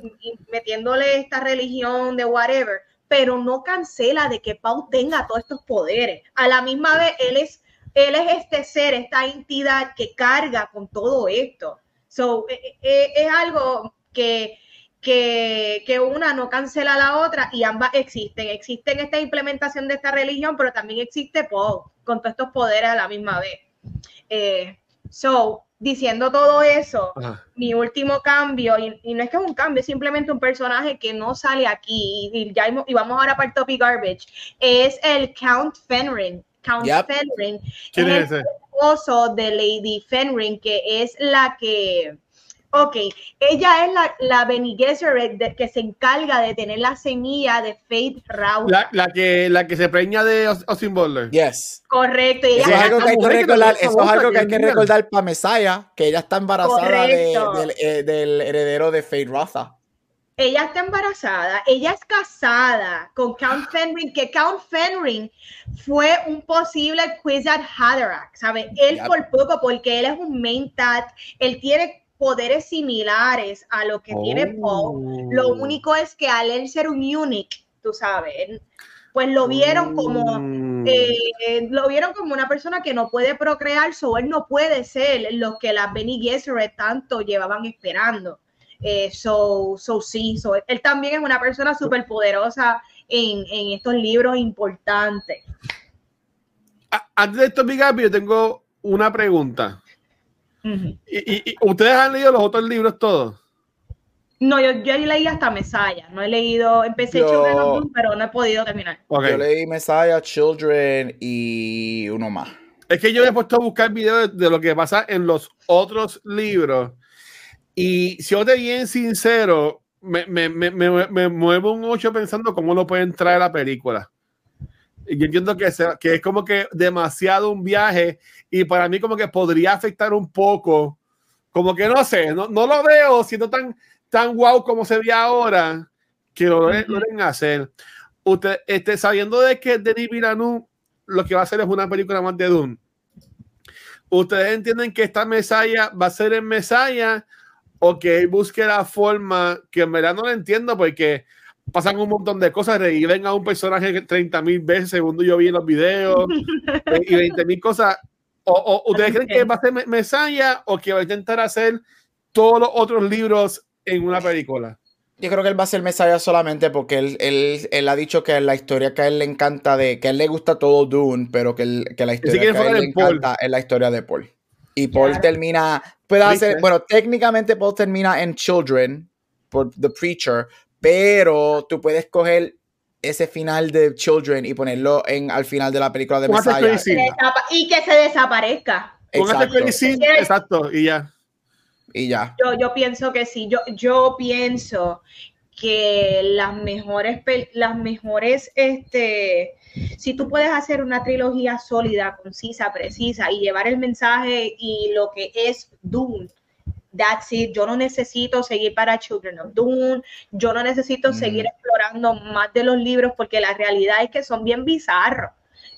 metiéndole esta religión de whatever, pero no cancela de que Pau tenga todos estos poderes. A la misma vez, él es, él es este ser, esta entidad que carga con todo esto. So, eh, eh, es algo que, que, que una no cancela la otra y ambas existen. Existen esta implementación de esta religión, pero también existe Paul con todos estos poderes a la misma vez. Eh, so, diciendo todo eso, Ajá. mi último cambio, y, y no es que es un cambio, es simplemente un personaje que no sale aquí, y, ya, y vamos ahora para el topic garbage, es el Count Fenring. Count Yep. Fenring ¿Quién es es ese? esposo de Lady Fenring, que es la que Ok, ella es la, la Bene Gesserit que se encarga de tener la semilla de Faith Rauta. La, la, que, la que se preña de Austin Butler. Yes. Correcto. Y ella Eso es algo que hay que recordar, no eso es algo que hay que mira. recordar para Messiah, que ella está embarazada de- del, eh, del heredero de Faith Rotha. ella está embarazada, ella es casada con Count Fenring, que Count Fenring fue un posible Kwisatz Haderach, ¿sabes? Él por poco, porque él es un main tat, él tiene poderes similares a lo que tiene Paul. Lo Oh. único es que al él ser un unique, tú sabes, pues lo vieron como Mm. eh, lo vieron como una persona que no puede procrear, so él no puede ser lo que las Bene Gesserit tanto llevaban esperando. Eh, so, so sí, so, él también es una persona súper poderosa en, en estos libros importantes. Antes de esto, Gabi, yo tengo una pregunta. ¿Y, y- y ustedes han leído los otros libros todos? No, yo, yo leí hasta Mesaya, no he leído, empecé Yo- Children of Doom, pero no he podido terminar. Ok. Yo leí Messiah, Children y uno más. Es que yo me he puesto a buscar videos de, de lo que pasa en los otros libros. Y si yo te bien sincero, me, me, me, me, me muevo un 8 pensando cómo lo pueden traer a la película. Yo entiendo que, se- que es como que demasiado un viaje y para mí como que podría afectar un poco. Como que no sé, no, no lo veo siendo tan, tan guau como se ve ahora que lo, lo deben hacer. Usted, este, sabiendo de que Denis Villeneuve lo que va a hacer es una película más de Dune. ¿Ustedes entienden que esta Mesaya va a ser en Mesaya o que busque la forma que en verdad no lo entiendo porque pasan un montón de cosas, reviven a un personaje 30 mil veces según yo vi en los videos eh, y 20 mil cosas? ¿O, o ustedes creen que va a ser Me- Mesaya o que va a intentar hacer todos los otros libros en una película? Yo creo que él va a ser Messiah solamente porque él, él, él ha dicho que la historia que a él le encanta, de que a él le gusta todo Dune, pero que, él- que la historia que a él le encanta es la historia de Paul. Y Paul termina, puede hacer, bueno, técnicamente Paul termina en Children por The Preacher, pero tú puedes coger ese final de Children y ponerlo en al final de la película de Messiah. y que se desaparezca. Exacto. Exacto, y ya. Y ya. Yo, yo pienso que sí, yo, yo pienso que las mejores, las mejores, este, si tú puedes hacer una trilogía sólida, concisa, precisa y llevar el mensaje y lo que es Dune, that's it. Yo no necesito seguir para Children of Dune, yo no necesito Mm. seguir explorando más de los libros porque la realidad es que son bien bizarros.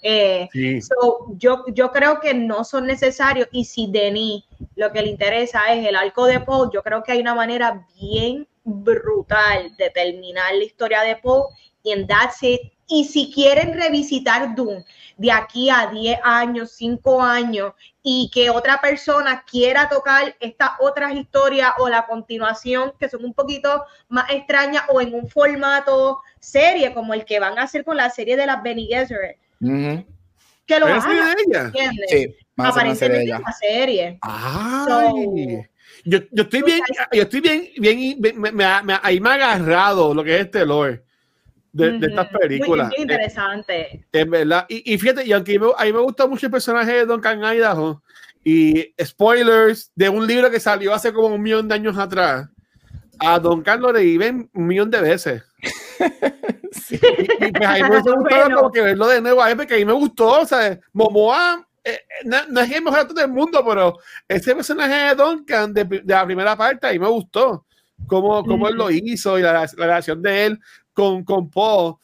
Eh, Sí. So, yo, yo creo que no son necesarios y si Denis lo que le interesa es el arco de Poe, yo creo que hay una manera bien brutal de terminar la historia de Poe y en that's it. Y si quieren revisitar Doom de aquí a 10 años, 5 años y que otra persona quiera tocar estas otras historias o la continuación que son un poquito más extrañas o en un formato serie como el que van a hacer con la serie de las Bene Gesserit, que lo ¿Pero es hagan, de ella? Sí, van a serie de Aparentemente ella. una serie. Ay. Yo, yo estoy bien, yo estoy bien, bien, bien- me, me- me- ahí me ha agarrado lo que es este lore de, de estas películas. Muy, muy interesante. En verdad. Y, y fíjate, y aunque me- a mí me gusta mucho el personaje de Duncan Idaho, y spoilers de un libro que salió hace como un millón de años atrás, a Duncan lo reviven un millón de veces. Sí. Y, y pues a mí me gustado Bueno. como que verlo de nuevo a él, porque a mí me gustó, o sea, Momoa, eh, eh, no, no es el mejor actor del mundo, pero ese personaje de Duncan de, de la primera parte, a mí me gustó, cómo, cómo él lo hizo y la, la relación de él con, con Paul,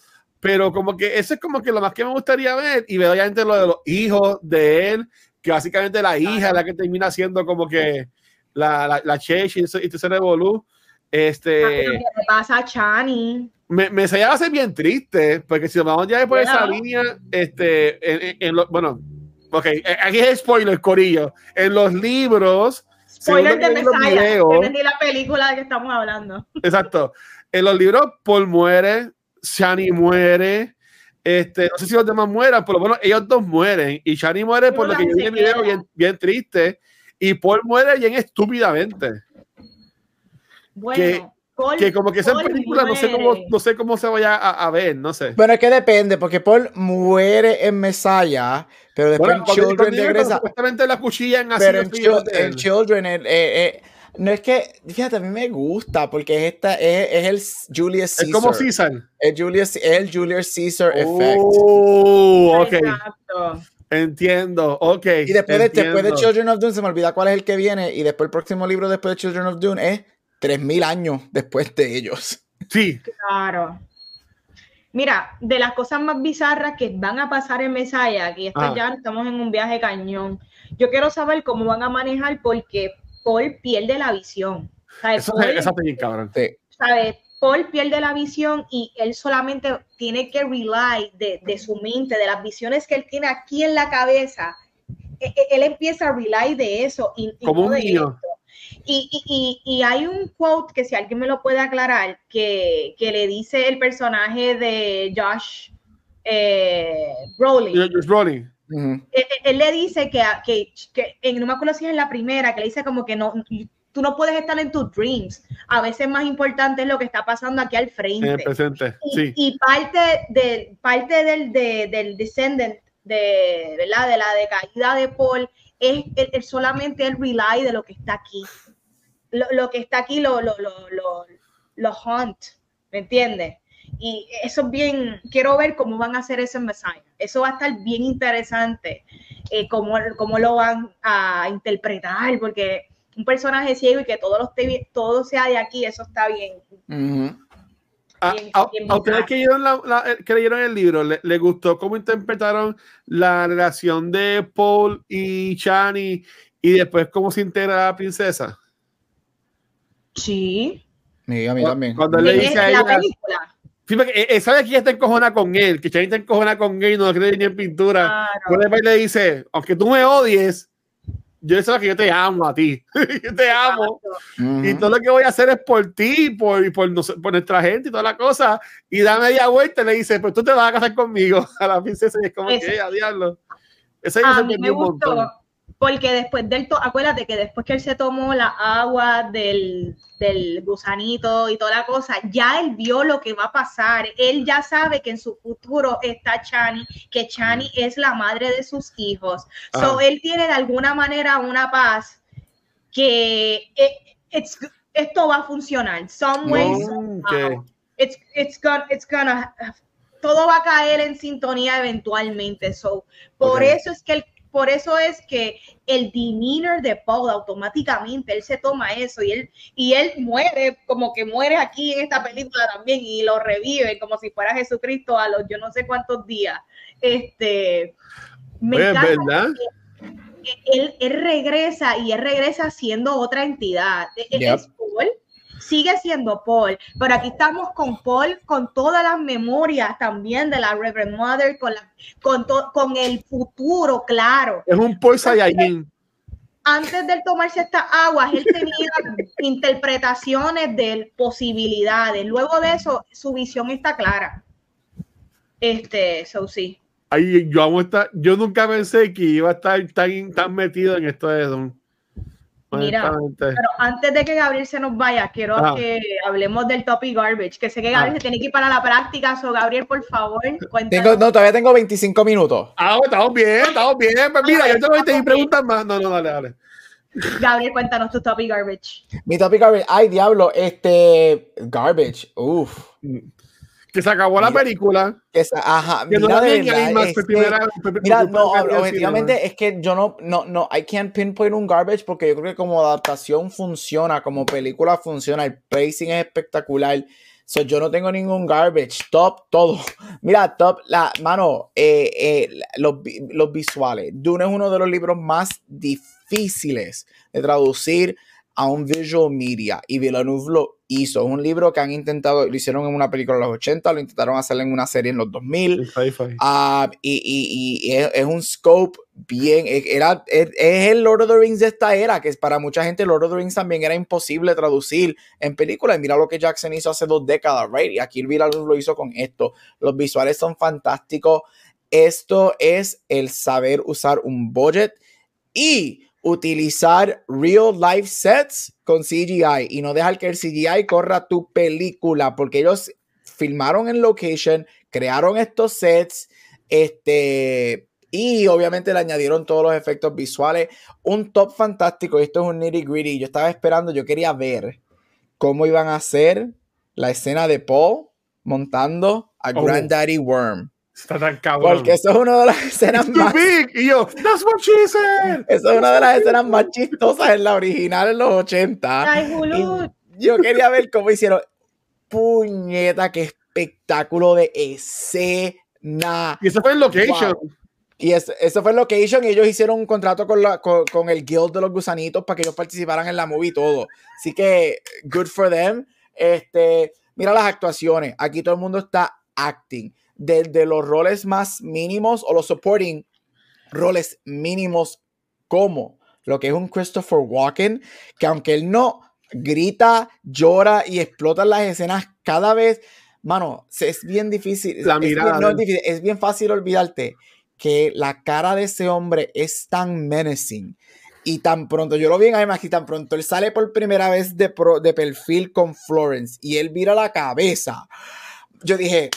pero como que eso es como que lo más que me gustaría ver, y veo obviamente lo de los hijos de él, que básicamente la hija es la que termina siendo como que la, la, la Cheche y todo ese revolú. Este, Ah, le pasa a Chani. me, me se va a ser bien triste, porque si nos vamos ya por esa línea, este, en, en- en lo- bueno, ok, eh, aquí es spoiler, Corillo. En los libros, Spoiler de Messiah. videos. la película de que estamos hablando. exacto, en los libros, Paul muere, Shani muere, este, no sé si los demás mueran, por lo menos ellos dos mueren, y Shani muere por lo que yo vi en el video bien, bien triste, y Paul muere bien estúpidamente. Bueno, Paul- Que como que esa Paul película no sé cómo, muere. no sé cómo se vaya a, a ver, no sé. Bueno, es que depende, porque Paul muere en Messiah, pero después Bueno, en Children regresa. supuestamente la cuchilla en así Pero los en, Chil- en. Children, eh, eh, No es que, fíjate, a mí me gusta porque es, esta, es, es el Julius Caesar. Es como Caesar. Es, Julius, es el Julius Caesar effect. Oh, ok. Exacto. Entiendo, ok. Y después de, entiendo. después de Children of Dune, se me olvida cuál es el que viene. Y después el próximo libro después de Children of Dune es 3000 años después de ellos. Sí, Claro. Mira, de las cosas más bizarras que van a pasar en Mesaya, que esto Ajá. ya estamos en un viaje cañón. Yo quiero saber cómo van a manejar porque Paul pierde la visión. ¿Sabes? eso, Paul, eso cabrón. ¿sabes? Paul pierde la visión y él solamente tiene que rely de, de su mente, de las visiones que él tiene aquí en la cabeza. E- e- Él empieza a rely de eso y, y Como no un niño. Y, y- y- y hay un quote que si alguien me lo puede aclarar, que, que le dice el personaje de Josh eh, Brolin. You're rolling. Ujú. Él, él- él le dice que, que, que en, no me acuerdo si es en la primera, que le dice como que no, tú no puedes estar en tus dreams. A veces más importante es lo que está pasando aquí al En el frente. presente. Y, Sí. y parte, de, parte del, de- del descendant, de, ¿verdad? de la decaída de Paul, es el, el solamente el rely de lo que está aquí. Lo, lo que está aquí lo, lo, lo, lo, lo hunt, ¿me entiendes? Y eso es bien, quiero ver cómo van a hacer eso en Messiah. Eso va a estar bien interesante, eh, cómo, cómo lo van a interpretar, porque un personaje ciego y que todo, lo esté bien- todo sea de aquí, eso está bien. Ujú. A, bien- a- bien a ustedes que leyeron, la- la- eh, que leyeron el libro, ¿le, le gustó cómo interpretaron la relación de Paul y Chani y después cómo se integra la princesa? Sí. Sí, a mí también. Cuando él le dice a la ella, película. Porque, eh, eh, sabe que ella está encojona con él, que Chani está encojona con él y no lo cree ni en pintura. Claro. Pues le dice, aunque tú me odies, yo sé que yo te amo a ti. yo te amo. Y todo lo que voy a hacer es por ti, por, y por, por nuestra gente y toda la cosa. Y da media vuelta y le dice, pues tú te vas a casar conmigo a la princesa. Y es como Ese- que, a diablo. Ese A mí me sorprendió un gustó montón. Porque después del, to- acuérdate que después que él se tomó la agua del, del gusanito y toda la cosa, ya él vio lo que va a pasar. Él ya sabe que en su futuro está Chani, que Chani es la madre de sus hijos. So, Ajá. él tiene de alguna manera una paz que eh, it's- esto va a funcionar. Some way, No, somehow. ok. It's, it's gonna, it's gonna, todo va a caer en sintonía eventualmente. So, por Ok. eso es que el, por eso es que el demeanor de Paul automáticamente él se toma eso y él y él muere como que muere aquí en esta película también y lo revive como si fuera Jesucristo a los yo no sé cuántos días. Este me Oye, encanta verdad. él, él regresa y él regresa siendo otra entidad. E- e- Yep. Es Paul, sigue siendo Paul, pero aquí estamos con Paul, con todas las memorias también de la Reverend Mother, con, la, con, to- con el futuro, claro. Es un Paul Saiyajin. Antes de tomarse estas aguas, él tenía interpretaciones de posibilidades. Luego de eso, su visión está clara. Este, so sí. Ay, yo amo esta. Yo nunca pensé que iba a estar tan, tan metido en esto de Don. Mira. Pero antes de que Gabriel se nos vaya, quiero Ajá. que hablemos del topic garbage, que sé que Gabriel Ah. se tiene que ir para la práctica, so Gabriel, por favor, cuéntanos. Tengo, no, todavía tengo 25 minutos. Ah, estamos bien, estamos bien. Pues mira, yo te voy a tener preguntas más. No, no, dale, dale. Gabriel, cuéntanos tu topic garbage. Mi topic garbage. Ay, diablo, este. Garbage. Uf. Que se acabó la película. Que ajá, Que no mira, la de verdad, IMAX es que- primera Mira, no, objetivamente es que yo no, no, no, I can't pinpoint un garbage porque yo creo que como adaptación funciona, como película funciona, el pacing es espectacular. So, yo no tengo ningún garbage, top todo. Mira, top, la mano, eh, eh, los, los visuales. Dune es uno de los libros más difíciles de traducir a un visual media y Villeneuve lo hizo. Es un libro que han intentado, lo hicieron en una película en los 80, lo intentaron hacer en una serie en los 2000. El sci-fi. Ah, y, y- y es, es un scope bien. Era, es, es el Lord of the Rings de esta era, que para mucha gente Lord of the Rings también era imposible traducir en película. Y mira lo que Jackson hizo hace dos décadas, right? Y aquí Villeneuve lo hizo con esto. Los visuales son fantásticos. Esto es el saber usar un budget y utilizar real life sets con CGI y no dejar que el CGI corra tu película porque ellos filmaron en location, crearon estos sets, este, Y obviamente le añadieron todos los efectos visuales. Un top fantástico. Esto es un nitty gritty. Yo estaba esperando, yo quería ver cómo iban a hacer la escena de Paul montando a oh. Granddaddy Worm. Está tan cabrón. Porque eso es una de las escenas más. Big. Y yo, that's what she said. Eso es una de las escenas más chistosas en la original en los 80. Ay, yo quería ver cómo hicieron. Puñeta, qué espectáculo de escena. Y eso fue en location. Y eso, fue en location y ellos hicieron un contrato con, la, con, el Guild de los Gusanitos para que ellos participaran en la movie y todo. Así que, good for them. Este, mira las actuaciones. Aquí todo el mundo está acting. Desde los roles más mínimos o los supporting roles mínimos como lo que es un Christopher Walken, que aunque él no grita, llora y explota las escenas cada vez, mano, es bien difícil. La mirada. es, bien, es bien fácil olvidarte que la cara de ese hombre es tan menacing. Y tan pronto, yo lo vi en IMAX y tan pronto él sale por primera vez de, de perfil con Florence y él vira la cabeza. Yo dije,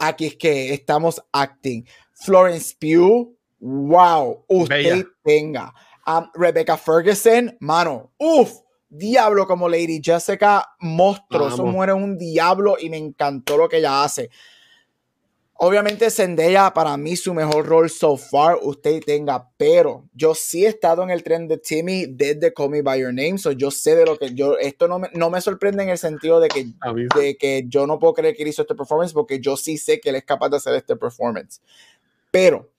aquí es que estamos acting. Florence Pugh, wow, usted tenga. Um, Rebecca Ferguson, mano, uff, diablo como Lady Jessica, monstruo, eso muere un diablo y me encantó lo que ella hace. Obviamente Zendaya para mí su mejor rol so far usted tenga, pero yo sí he estado en el tren de Timmy desde Call Me By Your Name, so yo sé de lo que yo, esto no me, no me sorprende en el sentido de que, de que yo no puedo creer que él hizo este performance porque yo sí sé que él es capaz de hacer este performance. Pero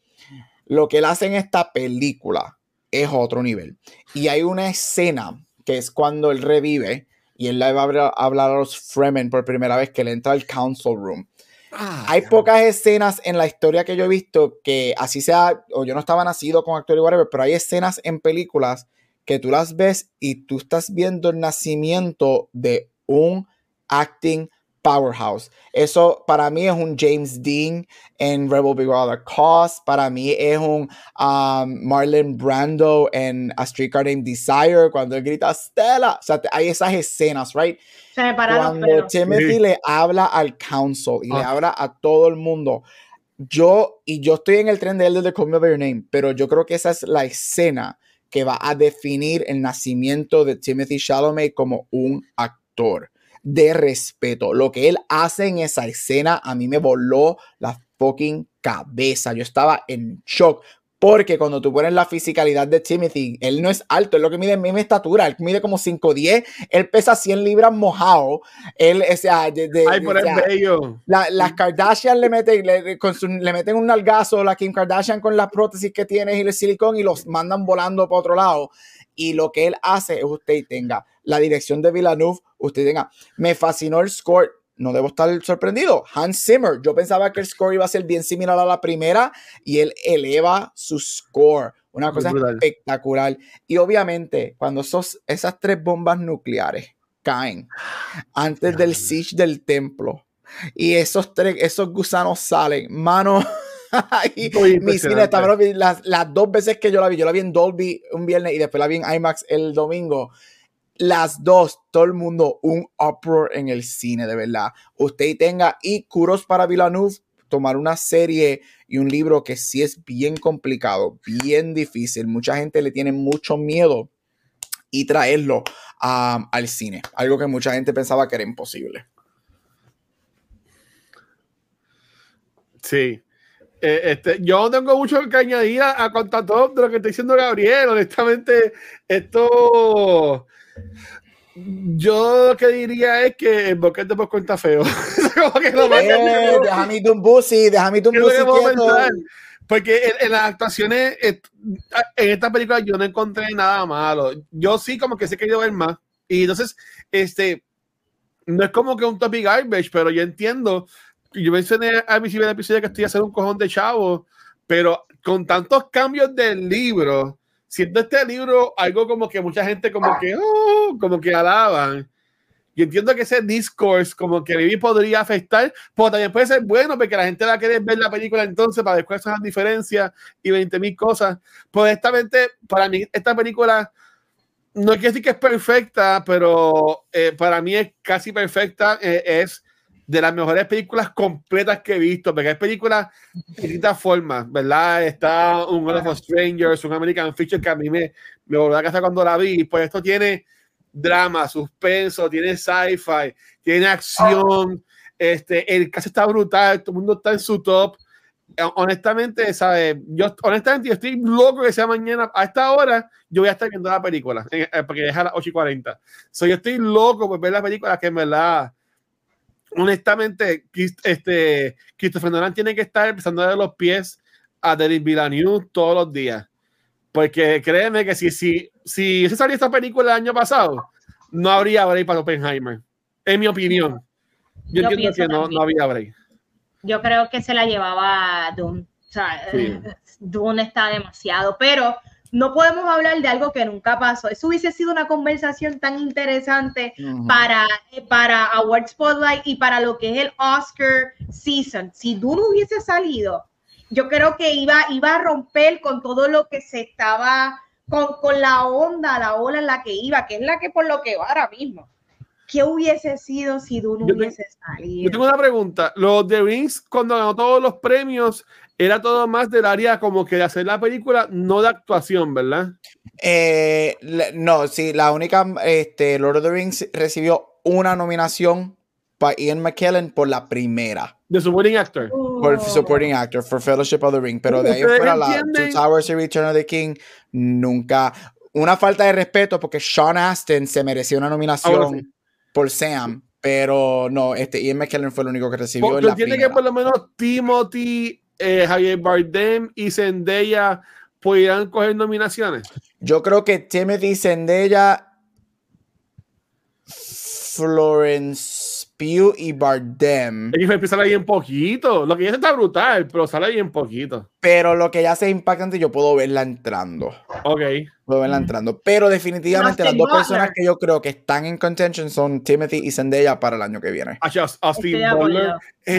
lo que él hace en esta película es otro nivel. Y hay una escena que es cuando él revive y él le va a hablar a los Fremen por primera vez que él entra al Council Room Ah, Hay pocas escenas en la historia que yo he visto que así sea, o yo no estaba nacido con actor y whatever, pero hay escenas en películas que tú las ves y tú estás viendo el nacimiento de un acting powerhouse. Eso para mí es un James Dean en Rebel Big Brother Cause. Para mí es un um, Marlon Brando en A Streetcar Named Desire cuando él grita Stella. O sea, hay esas escenas, right? cuando Timothy le habla al council y le ah. habla a todo el mundo. Yo, y yo estoy en el tren de él desde Call Me By Your Name, pero yo creo que esa es la escena que va a definir el nacimiento de Timothy Chalamet como un actor de respeto. Lo que él hace en esa escena a mí me voló la fucking cabeza. Yo estaba en shock. Porque cuando tú pones la fisicalidad de Timothy, él no es alto, es lo que mide mi estatura, él mide como 5'10, él pesa 100 libras mojado. Él, o sea, de, Ay, por bello. las Kardashian le meten, le, le meten un nalgazo, la Kim Kardashian con las prótesis que tiene y el silicón y los mandan volando para otro lado. Y lo que él hace es usted tenga la dirección de Villeneuve, usted tenga. Me fascinó el score. No debo estar sorprendido. Hans Zimmer, yo pensaba que el score iba a ser bien similar a la primera y él eleva su score. Una cosa espectacular. Y obviamente, cuando esos, esas tres bombas nucleares caen antes del siege del templo y esos tres, esos gusanos salen, mano. mi cine estaba, las, las dos veces que yo la vi, yo la vi en Dolby un viernes y después la vi en IMAX el domingo las dos, todo el mundo, un uproar en el cine, de verdad. Usted tenga y curos para Villeneuve, tomar una serie y un libro que sí es bien complicado, bien difícil. Mucha gente le tiene mucho miedo y traerlo al cine, algo que mucha gente pensaba que era imposible. Sí. Eh, este, yo tengo mucho que añadir a, a contar todo de lo que está diciendo Gabriel. Honestamente, esto yo lo que diría es que el boquete por cuenta feo. Como que lo eh, déjame un busi, déjame un busi Porque en, las actuaciones, en esta película yo no encontré nada malo. Yo sí como que sé que ver más. Y entonces, este, no es como que un topic garbage, pero yo entiendo. Yo mencioné al principio del episodio que estoy haciendo un cojón de chavo, pero con tantos cambios del libro, siendo este libro algo como que mucha gente como que, oh, como que alaban. Y entiendo que ese discourse como que Vivi podría afectar, pero también puede ser bueno porque la gente va a querer ver la película entonces para después las diferencias y 20 mil cosas. Pues honestamente, para mí esta película no quiere decir que es perfecta, pero eh, para mí es casi perfecta. Eh, es de las mejores películas completas que he visto, porque hay películas de distintas formas, ¿verdad? Está un World of Strangers, un American Fiction que a mí me, me volvió a casa cuando la vi, pues esto tiene drama, suspenso, tiene sci-fi, tiene acción, este, el caso está brutal, todo el mundo está en su top. Honestamente, ¿sabes? Yo, honestamente, yo estoy loco que sea mañana, a esta hora, yo voy a estar viendo la película, eh, porque es a las 8 y 40. So, yo estoy loco por ver la película que en verdad honestamente, este, Christopher Nolan tiene que estar empezando a dar los pies a David Villeneuve todos los días. Porque créeme que si, si, si se salió esta película el año pasado, no habría break para Oppenheimer. En mi opinión. Yo, entiendo que no, no, había break. Yo creo que se la llevaba Dune. O sea, Dune está demasiado. Pero no podemos hablar de algo que nunca pasó. Eso hubiese sido una conversación tan interesante para, para Award Spotlight y para lo que es el Oscar season. Si Dune hubiese salido, yo creo que iba, iba a romper con todo lo que se estaba, con, con la onda, la ola en la que iba, que es la que por lo que va ahora mismo. ¿Qué hubiese sido si Dune hubiese salido? Yo tengo una pregunta. Los The Rings, cuando ganó todos los premios, era todo más del área como que de hacer la película, no de actuación, ¿verdad? Eh, no, sí, la única, este, Lord of the Rings recibió una nominación para Ian McKellen por la primera. De supporting actor. Por supporting actor, for Fellowship of the Ring. Pero de ahí fuera, la Two Towers y Return of the King, nunca. Una falta de respeto porque Sean Astin se merecía una nominación por Sam, pero no, este Ian McKellen fue el único que recibió. ¿Tú entiendes que por lo menos Timothy eh, Javier Bardem y Zendaya pudieran coger nominaciones? Yo creo que Timothy Zendaya, Florence Pugh y Bardem. Ellos empiezan ahí en poquito. Lo que ya está brutal, pero sale ahí en poquito. Pero lo que ya se impactante, yo puedo verla entrando. Ok puedo verla entrando. Pero definitivamente las dos personas que yo creo que están en contention son Timothy y Zendaya para el año que viene. Austin Butler.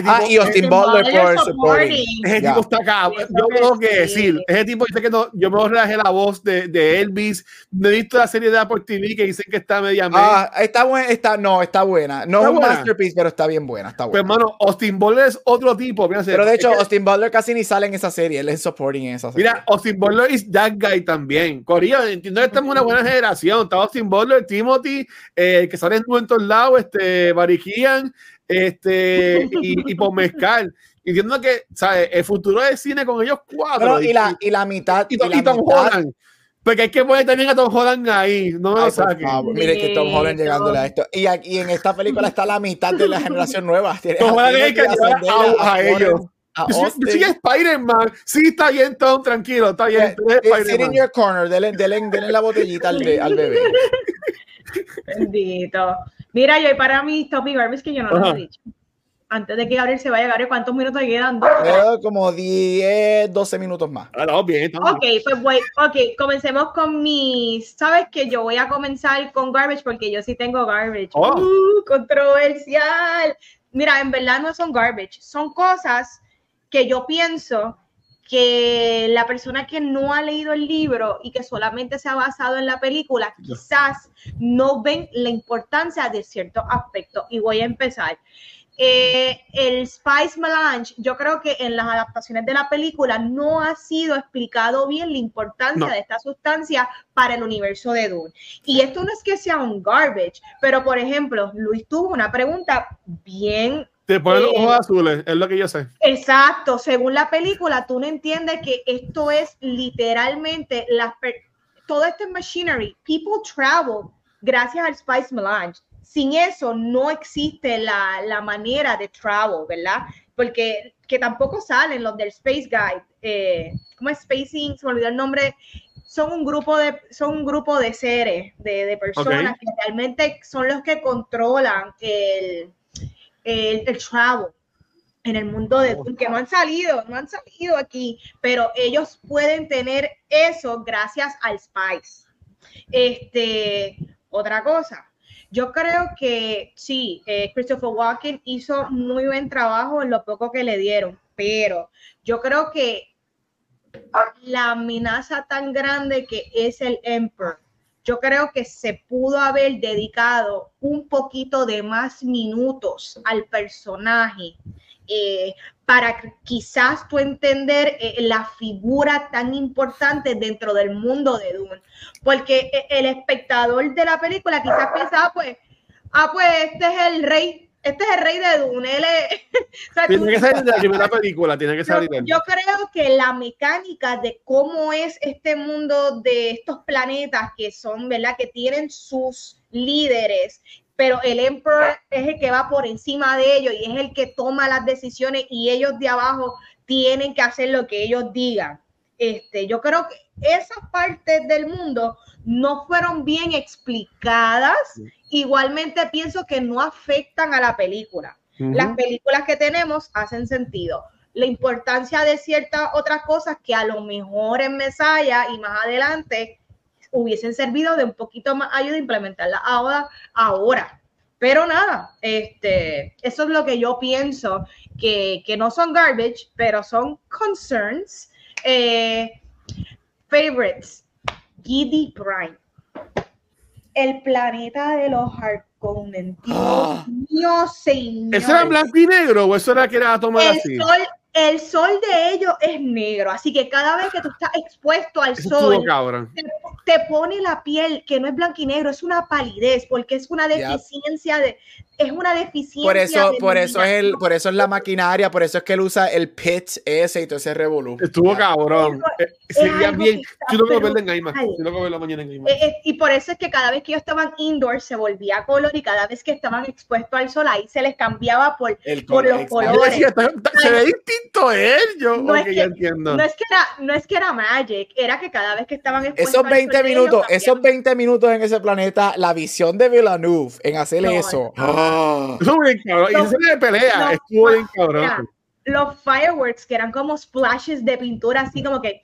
Ah, y Austin Butler por supporting. Ese tipo está acá. Yo tengo que decir, ese tipo dice que no, yo me relajé la voz de, de Elvis. No he visto la serie de Apple TV que dicen que está media Ah, está buena, está, no, está buena. No es un masterpiece, pero está bien buena, está pues, buena. Pues hermano, Austin Butler es otro tipo. pero de hecho, Austin Butler casi ni sale en esa serie, él es supporting en esa serie. Mira, Austin Butler es that guy también. Corea entiendo que estamos en una buena generación. Estaba Austin Butler, Timothy, eh, que salen en todos lados, este, Barijian, este, y, y por Mezcal. Entiendo que, ¿sabes? El futuro del cine con ellos cuatro. y, la, y la mitad. Y, Tom Holland. Porque hay que poner también a Tom Holland ahí. No me lo saquen. Mire que Tom Holland llegándole a esto. Y aquí en esta película está la mitad de la generación nueva. Tom Holland hay que llevar a, a ellos. Sí, Spider-Man. Sí, está bien, Tom, tranquilo, está bien. Sit in your corner, denle, denle, la botellita al, al, bebé. Bendito. Mira, yo para mí, Topic Garbage que yo no lo he dicho. Antes de que Gabriel se vaya, Gabriel, ¿cuántos minutos quedan? como 10, 12 minutos más. Ah, no, bien, ok, pues voy, ok, comencemos con mis, sabes que yo voy a comenzar con Garbage porque yo sí tengo Garbage. Oh. Uh, controversial. Mira, en verdad no son Garbage, son cosas que yo pienso que la persona que no ha leído el libro y que solamente se ha basado en la película, quizás no ven la importancia de cierto aspecto. Y voy a empezar. Eh, el Spice Melange, yo creo que en las adaptaciones de la película no ha sido explicado bien la importancia de esta sustancia para el universo de Dune. Y esto no es que sea un garbage, pero por ejemplo, Luis tuvo una pregunta bien te ponen los ojos eh, azules, es lo que yo sé. Exacto, según la película, tú no entiendes que esto es literalmente la, todo este machinery, people travel gracias al Spice Melange. Sin eso no existe la, la manera de travel, ¿verdad? Porque que tampoco salen los del Space Guide, eh, ¿cómo es Spacing? Se me olvidó el nombre. Son un grupo de, son un grupo de seres, de, de personas que realmente son los que controlan el, el, el travel en el mundo de oh. que no han salido, no han salido aquí, pero ellos pueden tener eso gracias al Spice. Este, otra cosa, yo creo que sí, eh, Christopher Walken hizo muy buen trabajo en lo poco que le dieron, pero yo creo que la amenaza tan grande que es el Emperor yo creo que se pudo haber dedicado un poquito de más minutos al personaje eh, para quizás tú entender eh, la figura tan importante dentro del mundo de Dune. Porque eh, el espectador de la película quizás piensa, ah, pues, ah, pues este es el rey este es el rey de Dune. tiene que salir de la primera película, tiene que salir. Yo, yo creo que la mecánica de cómo es este mundo de estos planetas que son, ¿verdad? Que tienen sus líderes, pero el Emperor es el que va por encima de ellos y es el que toma las decisiones y ellos de abajo tienen que hacer lo que ellos digan. Este, yo creo que esas partes del mundo no fueron bien explicadas. Igualmente pienso que no afectan a la película. Las películas que tenemos hacen sentido. La importancia de ciertas otras cosas que a lo mejor en Mesaya y más adelante hubiesen servido de un poquito más ayuda a implementarla ahora, ahora. Pero nada, este, eso es lo que yo pienso, que, que no son garbage, pero son concerns. Eh, favorites, Giddy Prime. El planeta de los Harkonnen. Dios ah. mío, señor. ¿Eso era blanco y negro o eso era que era tomar así? Sol, el sol de ellos es negro, así que cada vez que tú estás expuesto al sol, te, pone la piel que no es blanco y negro, es una palidez, porque es una deficiencia de, es una deficiencia. Por eso, por eso es el, por eso es la maquinaria, por eso es que él usa el pitch ese y todo ese revolú. Estuvo cabrón. Eh, sería bien. Yo lo veo en Aima. Yo lo veo la mañana en Aima. Eh, eh, y por eso es que cada vez que ellos estaban indoor se volvía color y cada vez que estaban expuestos al sol ahí se les cambiaba por, por los colores. se ve distinto él, yo, no, es que, entiendo. no es que era, no es que era magic, era que cada vez que estaban expuestos esos 20 minutos, esos 20 minutos en ese planeta, la visión de Villeneuve en hacer eso. Estuvo bien cabrón. y se pelea. Estuvo bien cabrón. los fireworks que eran como splashes de pintura, así como que.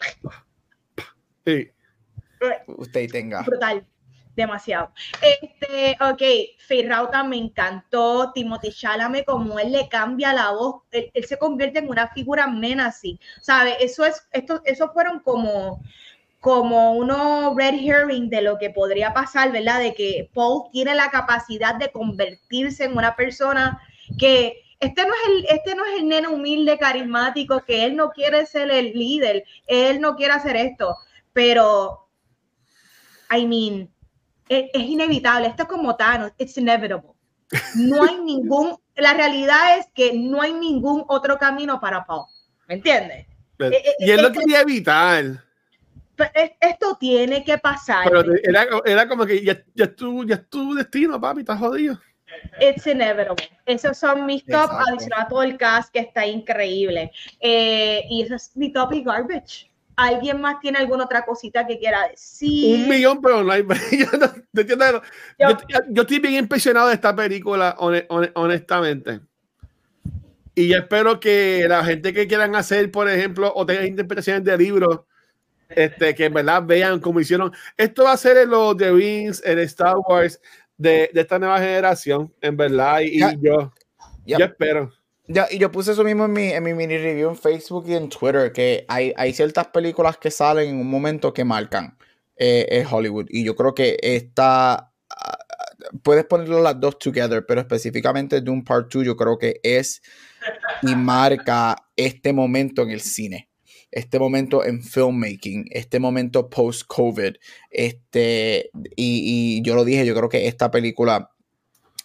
Sí. Usted tenga. Brutal. Demasiado. Este, ok, Feirrauta me encantó. Timothy Chalamet, como él le cambia la voz, él, se convierte en una figura menacing. ¿Sabe? Eso es, esto, eso fueron como como uno red herring de lo que podría pasar, ¿verdad? De que Paul tiene la capacidad de convertirse en una persona que este no es el, este no es el nene humilde, carismático, que él no quiere ser el líder, él no quiere hacer esto, pero, I mean, es, es inevitable, esto es como Thanos, it's inevitable. No hay ningún, la realidad es que no hay ningún otro camino para Paul, ¿me entiendes? Eh, eh, y él lo quería evitar esto tiene que pasar. Pero era, era como que ya, ya, es tu, ya es tu destino, papi, estás jodido. It's inevitable. Esos son mis top, adicional a todo el cast que está increíble. Eh, y eso es mi top y garbage. ¿Alguien más tiene alguna otra cosita que quiera decir? Un millón, pero no hay. yo, yo, yo, estoy bien impresionado de esta película, honestamente. Y yo espero que la gente que quieran hacer, por ejemplo, o tengan interpretaciones de libros este, que en verdad vean cómo hicieron. Esto va a ser en los The Rings, en Star Wars de, de, esta nueva generación, en verdad. Y, yo, yo espero. Ya, y yo puse eso mismo en mi, en mi mini review en Facebook y en Twitter, que hay, hay ciertas películas que salen en un momento que marcan eh, Hollywood. Y yo creo que esta, ah, puedes ponerlo las dos together, pero específicamente de un Part 2 yo creo que es y marca este momento en el cine este momento en filmmaking, este momento post-COVID. Este, y, y, yo lo dije, yo creo que esta película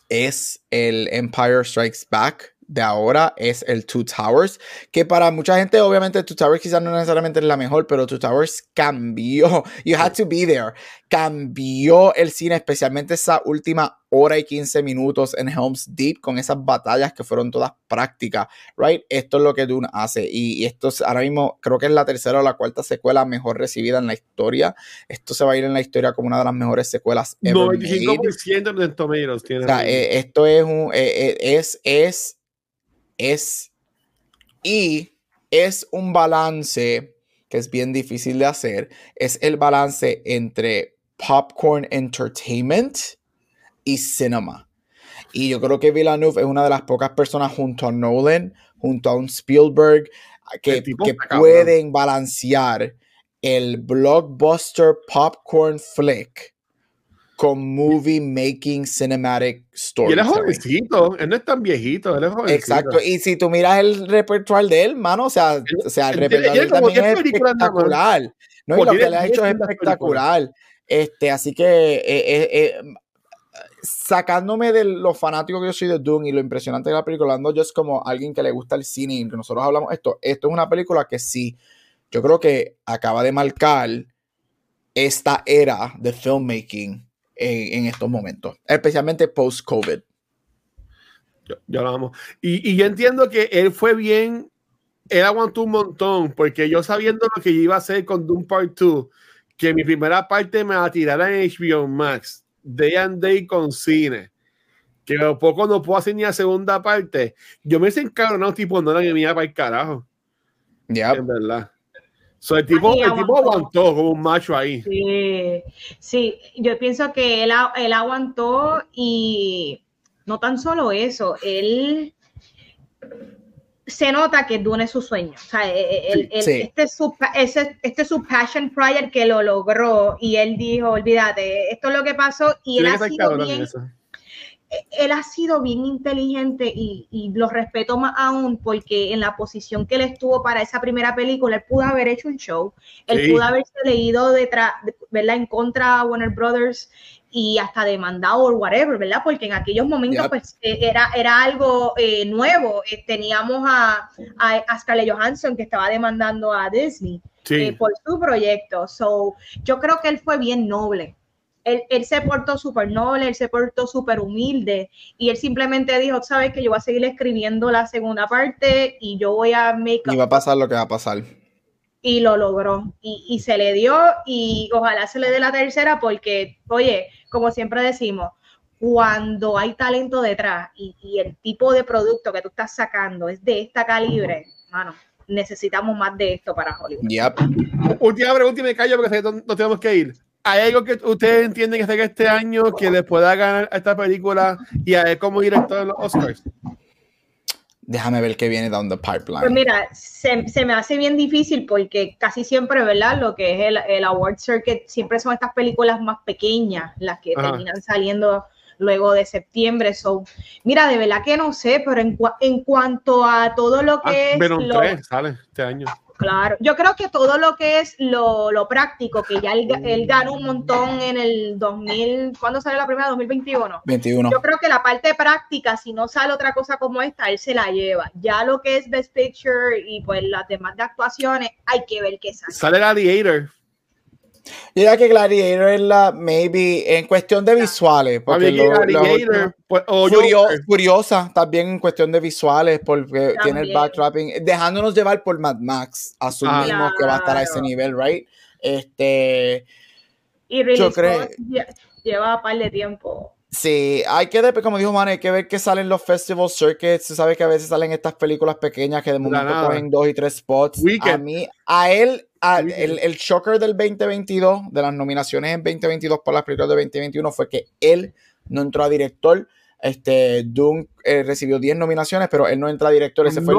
es el Empire Strikes Back de ahora es el Two Towers, que para mucha gente obviamente Two Towers quizás no necesariamente es la mejor, pero Two Towers cambió, you had to be there, cambió el cine, especialmente esa última hora y 15 minutos en Helm's Deep con esas batallas que fueron todas prácticas, right? Esto es lo que Dune hace y, esto ahora mismo creo que es la tercera o la cuarta secuela mejor recibida en la historia. Esto se va a ir en la historia como una de las mejores secuelas ever 95% de tomatoes tiene. O sea, eh, esto es un eh, eh, es es es y es un balance que es bien difícil de hacer, es el balance entre popcorn entertainment y cinema. Y yo creo que Villeneuve es una de las pocas personas junto a Nolan, junto a un Spielberg, que, que pueden balancear el blockbuster popcorn flick con movie making cinematic story. Y él es jovencito, él no es tan viejito, él es jovencito. Exacto, y si tú miras el repertoire de él, mano, o sea, o sea el repertoire de él también es espectacular. No, y lo que le ha hecho es espectacular. Este, así que eh, eh, eh, sacándome de lo fanático que yo soy de Doom y lo impresionante de la película, ando yo es como alguien que le gusta el cine y que nosotros hablamos esto, esto es una película que sí, yo creo que acaba de marcar esta era de filmmaking en, estos momentos, especialmente post-COVID. Yo, lo amo. Y, yo entiendo que él fue bien, él aguantó un montón, porque yo sabiendo lo que iba a hacer con Doom Part 2, que mi primera parte me la tirara en HBO Max, Day and Day con cine, que poco no puedo hacer ni la segunda parte, yo me hice no tipo, no era que me iba para el carajo. Ya. En verdad. So, el, tipo, el tipo aguantó como un macho ahí. Sí, sí, yo pienso que él, él aguantó y no tan solo eso, él se nota que Dune es su sueño. O sea, e, e, Este, es su, ese, este es su passion prior que lo logró y él dijo, olvídate, esto es lo que pasó y él ha sido bien él ha sido bien inteligente y, y, lo respeto más aún porque en la posición que él estuvo para esa primera película, él pudo haber hecho un show, él pudo haberse leído detrás, ¿verdad? En contra a Warner Brothers y hasta demandado o whatever, ¿verdad? Porque en aquellos momentos pues eh, era, era algo eh, nuevo. Eh, teníamos a, a, Scarlett Johansson que estaba demandando a Disney por su proyecto. So, yo creo que él fue bien noble él, se portó súper noble, él se portó súper humilde y él simplemente dijo, sabes que yo voy a seguir escribiendo la segunda parte y yo voy a make Y va a pasar lo que va a pasar. Y lo logró y, se le dio y ojalá se le dé la tercera porque, oye, como siempre decimos, cuando hay talento detrás y, el tipo de producto que tú estás sacando es de esta calibre, mano, necesitamos más de esto para Hollywood. Yep. Última pregunta y me callo porque nos tenemos que ir. ¿Hay algo que ustedes entienden que este año que le pueda ganar a esta película y a él como director de los Oscars? Déjame ver qué viene down the pipeline. Pues mira, se, se, me hace bien difícil porque casi siempre, ¿verdad? Lo que es el, el, Award Circuit siempre son estas películas más pequeñas las que terminan saliendo luego de septiembre. So, mira, de verdad que no sé, pero en, en cuanto a todo lo que ah, es. Venom 3 sale este año. Claro, yo creo que todo lo que es lo, lo práctico, que ya él, ganó un montón en el 2000, ¿cuándo sale la primera? 2021. 21. Yo creo que la parte práctica, si no sale otra cosa como esta, él se la lleva. Ya lo que es Best Picture y pues las demás de actuaciones, hay que ver qué sale. Sale Gladiator. Yo diría que Gladiator es la, maybe, en cuestión de visuales. Porque Gladiator, pues, curiosa también en cuestión de visuales, porque tiene el backtrapping, dejándonos llevar por Mad Max. Asumimos que va a estar a ese nivel, right? Este. Y yo creo. Lleva un par de tiempo. Sí, hay que ver, como dijo Man, hay que ver que salen los festival circuits. Se sabe que a veces salen estas películas pequeñas que de momento cogen dos y tres spots. A mí, a él, el, el, shocker del 2022, de las nominaciones en 2022 por las películas de 2021, fue que él no entró a director. Este, Doom eh, recibió 10 nominaciones, pero él no entra a director. Ese fue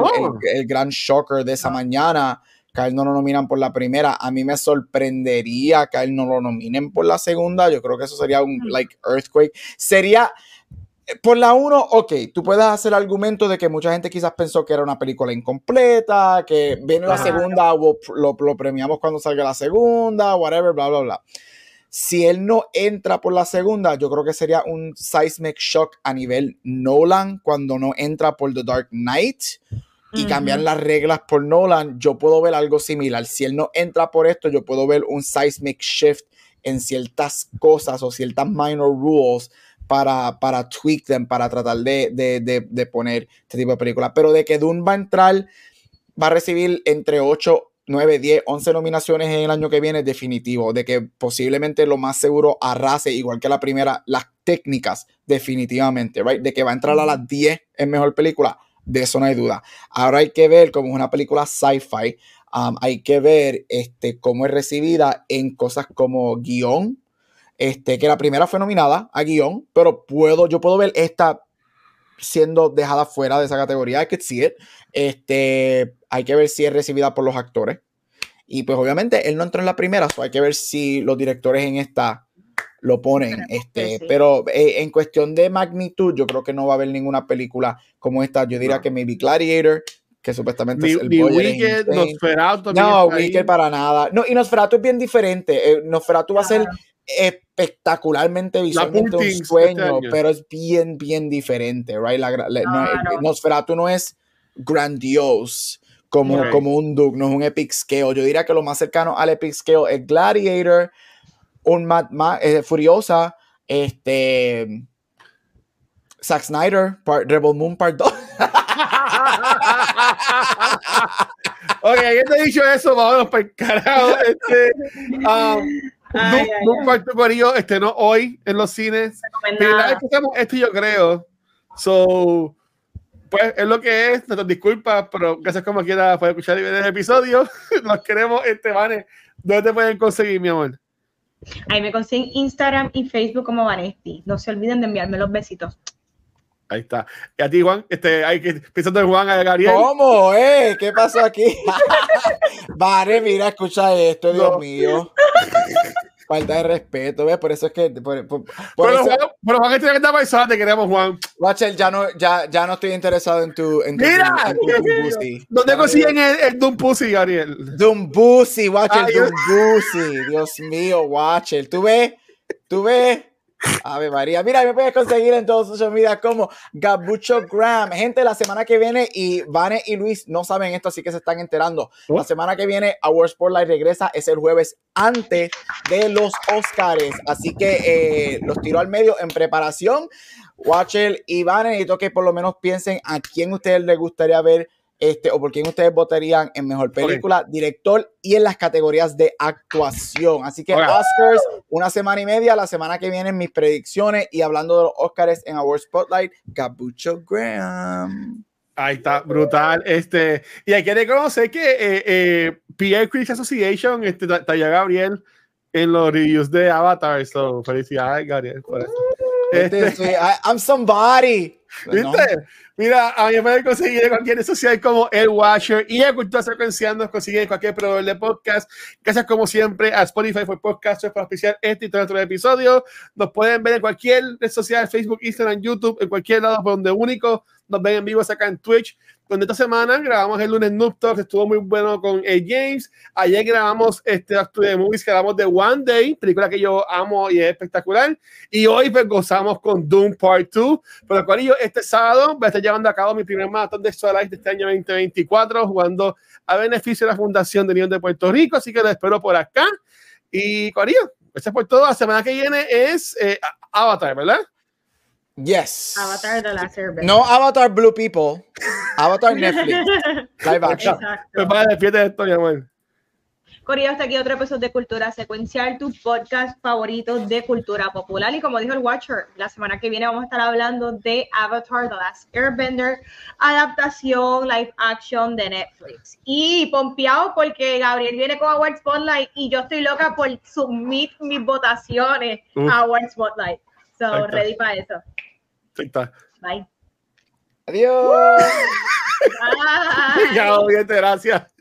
el, gran shocker de esa ah. mañana que a él no lo nominan por la primera. A mí me sorprendería que a él no lo nominen por la segunda. Yo creo que eso sería un like earthquake. Sería por la uno, ok, tú puedes hacer el argumento de que mucha gente quizás pensó que era una película incompleta, que viene la segunda, lo, lo premiamos cuando salga la segunda, whatever, bla, bla, bla. Si él no entra por la segunda, yo creo que sería un seismic shock a nivel Nolan cuando no entra por The Dark Knight y cambiar las reglas por Nolan, yo puedo ver algo similar. Si él no entra por esto, yo puedo ver un seismic shift en ciertas cosas o ciertas minor rules para, para tweak them, para tratar de, de, de, poner este tipo de películas. Pero de que Dune va a entrar, va a recibir entre 8, 9, 10, 11 nominaciones en el año que viene, definitivo. De que posiblemente lo más seguro arrase, igual que la primera, las técnicas, definitivamente, right? De que va a entrar a las 10 en mejor película de eso no hay duda. Ahora hay que ver, como es una película sci-fi, um, hay que ver este, cómo es recibida en cosas como guion, este, que la primera fue nominada a guion, pero puedo, yo puedo ver esta siendo dejada fuera de esa categoría, I could see it. Este, hay que ver si es recibida por los actores. Y pues obviamente él no entró en la primera, so hay que ver si los directores en esta lo ponen. Este, Pero eh, en cuestión de magnitud, yo creo que no va a haber ninguna película como esta. Yo diría que maybe Gladiator, que supuestamente es el ni Wicked, Nosferatu. No, Wicked para nada. No, y Nosferatu es bien diferente. Eh, Nosferatu va a ser espectacularmente visualmente un este sueño, pero es bien, bien diferente, right? Nosferatu no es grandiose como, como un Duke, no es un epic scale. Yo diría que lo más cercano al epic scale es Gladiator, un Mad eh, Furiosa, este. Zack Snyder, Rebel Moon Part 2. ok, ya te he dicho eso, vámonos para el carajo. Este, um, Part 2 este, no hoy en los cines. Esto yo creo. So, pues es lo que es, nuestras disculpas, pero gracias como quiera por escuchar y ver el episodio. Nos queremos, este, Vane. ¿Dónde te pueden conseguir, mi amor? Ahí me consiguen Instagram y Facebook como Vanesti. No se olviden de enviarme los besitos. Ahí está. Y a ti, Juan, este, hay que pensando en Juan, a Gabriel. ¿Cómo, eh? ¿Qué pasó aquí? vale, mira, escucha esto, Dios mío. Falta de respeto, ¿ves? Por eso es que. Por, por, pero, Juan, pero Juan, este que está te queremos, Juan. Rachel, ya no, ya, ya no estoy interesado en tu. En tu Mira, en tu, ¿dónde consiguen el, el Doom Pussy, Gabriel? Doom Pussy, Watcher, Doom Pussy. Dios mío, Watcher. ¿Tú ves? ¿Tú ves? Ave María. Mira, me puedes conseguir en todos social media como Gabucho Graham. Gente, la semana que viene, y Vane y Luis no saben esto, así que se están enterando. Oh. La semana que viene, Our Spotlight regresa, es el jueves antes de los Oscars. Así que eh, los tiro al medio en preparación. Watcher y Vane, necesito que por lo menos piensen a quién ustedes les gustaría ver este, o por quién ustedes votarían en mejor película, director y en las categorías de actuación. Así que Oscars, una semana y media, la semana que viene mis predicciones y hablando de los Oscars en Award Spotlight, Gabucho Graham. Ahí está, brutal. Este, y hay que reconocer que eh, eh, Pierre Critics Association, este, Taya Gabriel, en los reviews de Avatar. So, felicidades, Gabriel, por eso. Este, I'm somebody. ¿Viste? Mira, a mí me pueden conseguir en cualquier red social como El Watcher y a Cultura Secuencial nos consiguen en cualquier proveedor de podcast. Gracias, como siempre, a Spotify por podcast para especial este y todo otro episodio. Nos pueden ver en cualquier red social, Facebook, Instagram, YouTube, en cualquier lado por donde único nos ven en vivo acá en Twitch donde esta semana grabamos el lunes Noob Talk, estuvo muy bueno con A. James. Ayer grabamos este de movies que hablamos de One Day, película que yo amo y es espectacular. Y hoy pues gozamos con Doom Part 2, por lo cual yo este sábado voy a estar llevando a cabo mi primer maratón de Solar de este año 2024, jugando a beneficio de la Fundación de Niños de Puerto Rico, así que lo espero por acá. Y Corillo, gracias por todo. La semana que viene es eh, Avatar, ¿verdad? Yes. Avatar The Last Airbender. No Avatar Blue People. Avatar Netflix. Live action. Pues para de esto, mi amor. Corillo, hasta aquí otro episodio de Cultura Secuencial, tu podcast favorito de cultura popular. Y como dijo el Watcher, la semana que viene vamos a estar hablando de Avatar The Last Airbender, adaptación live action de Netflix. Y pompeado porque Gabriel viene con Award Spotlight y yo estoy loca por submit mis votaciones a Award Spotlight. So, ready para eso. Ahí está. Bye. Adiós. Bye. Ya, bien, gracias.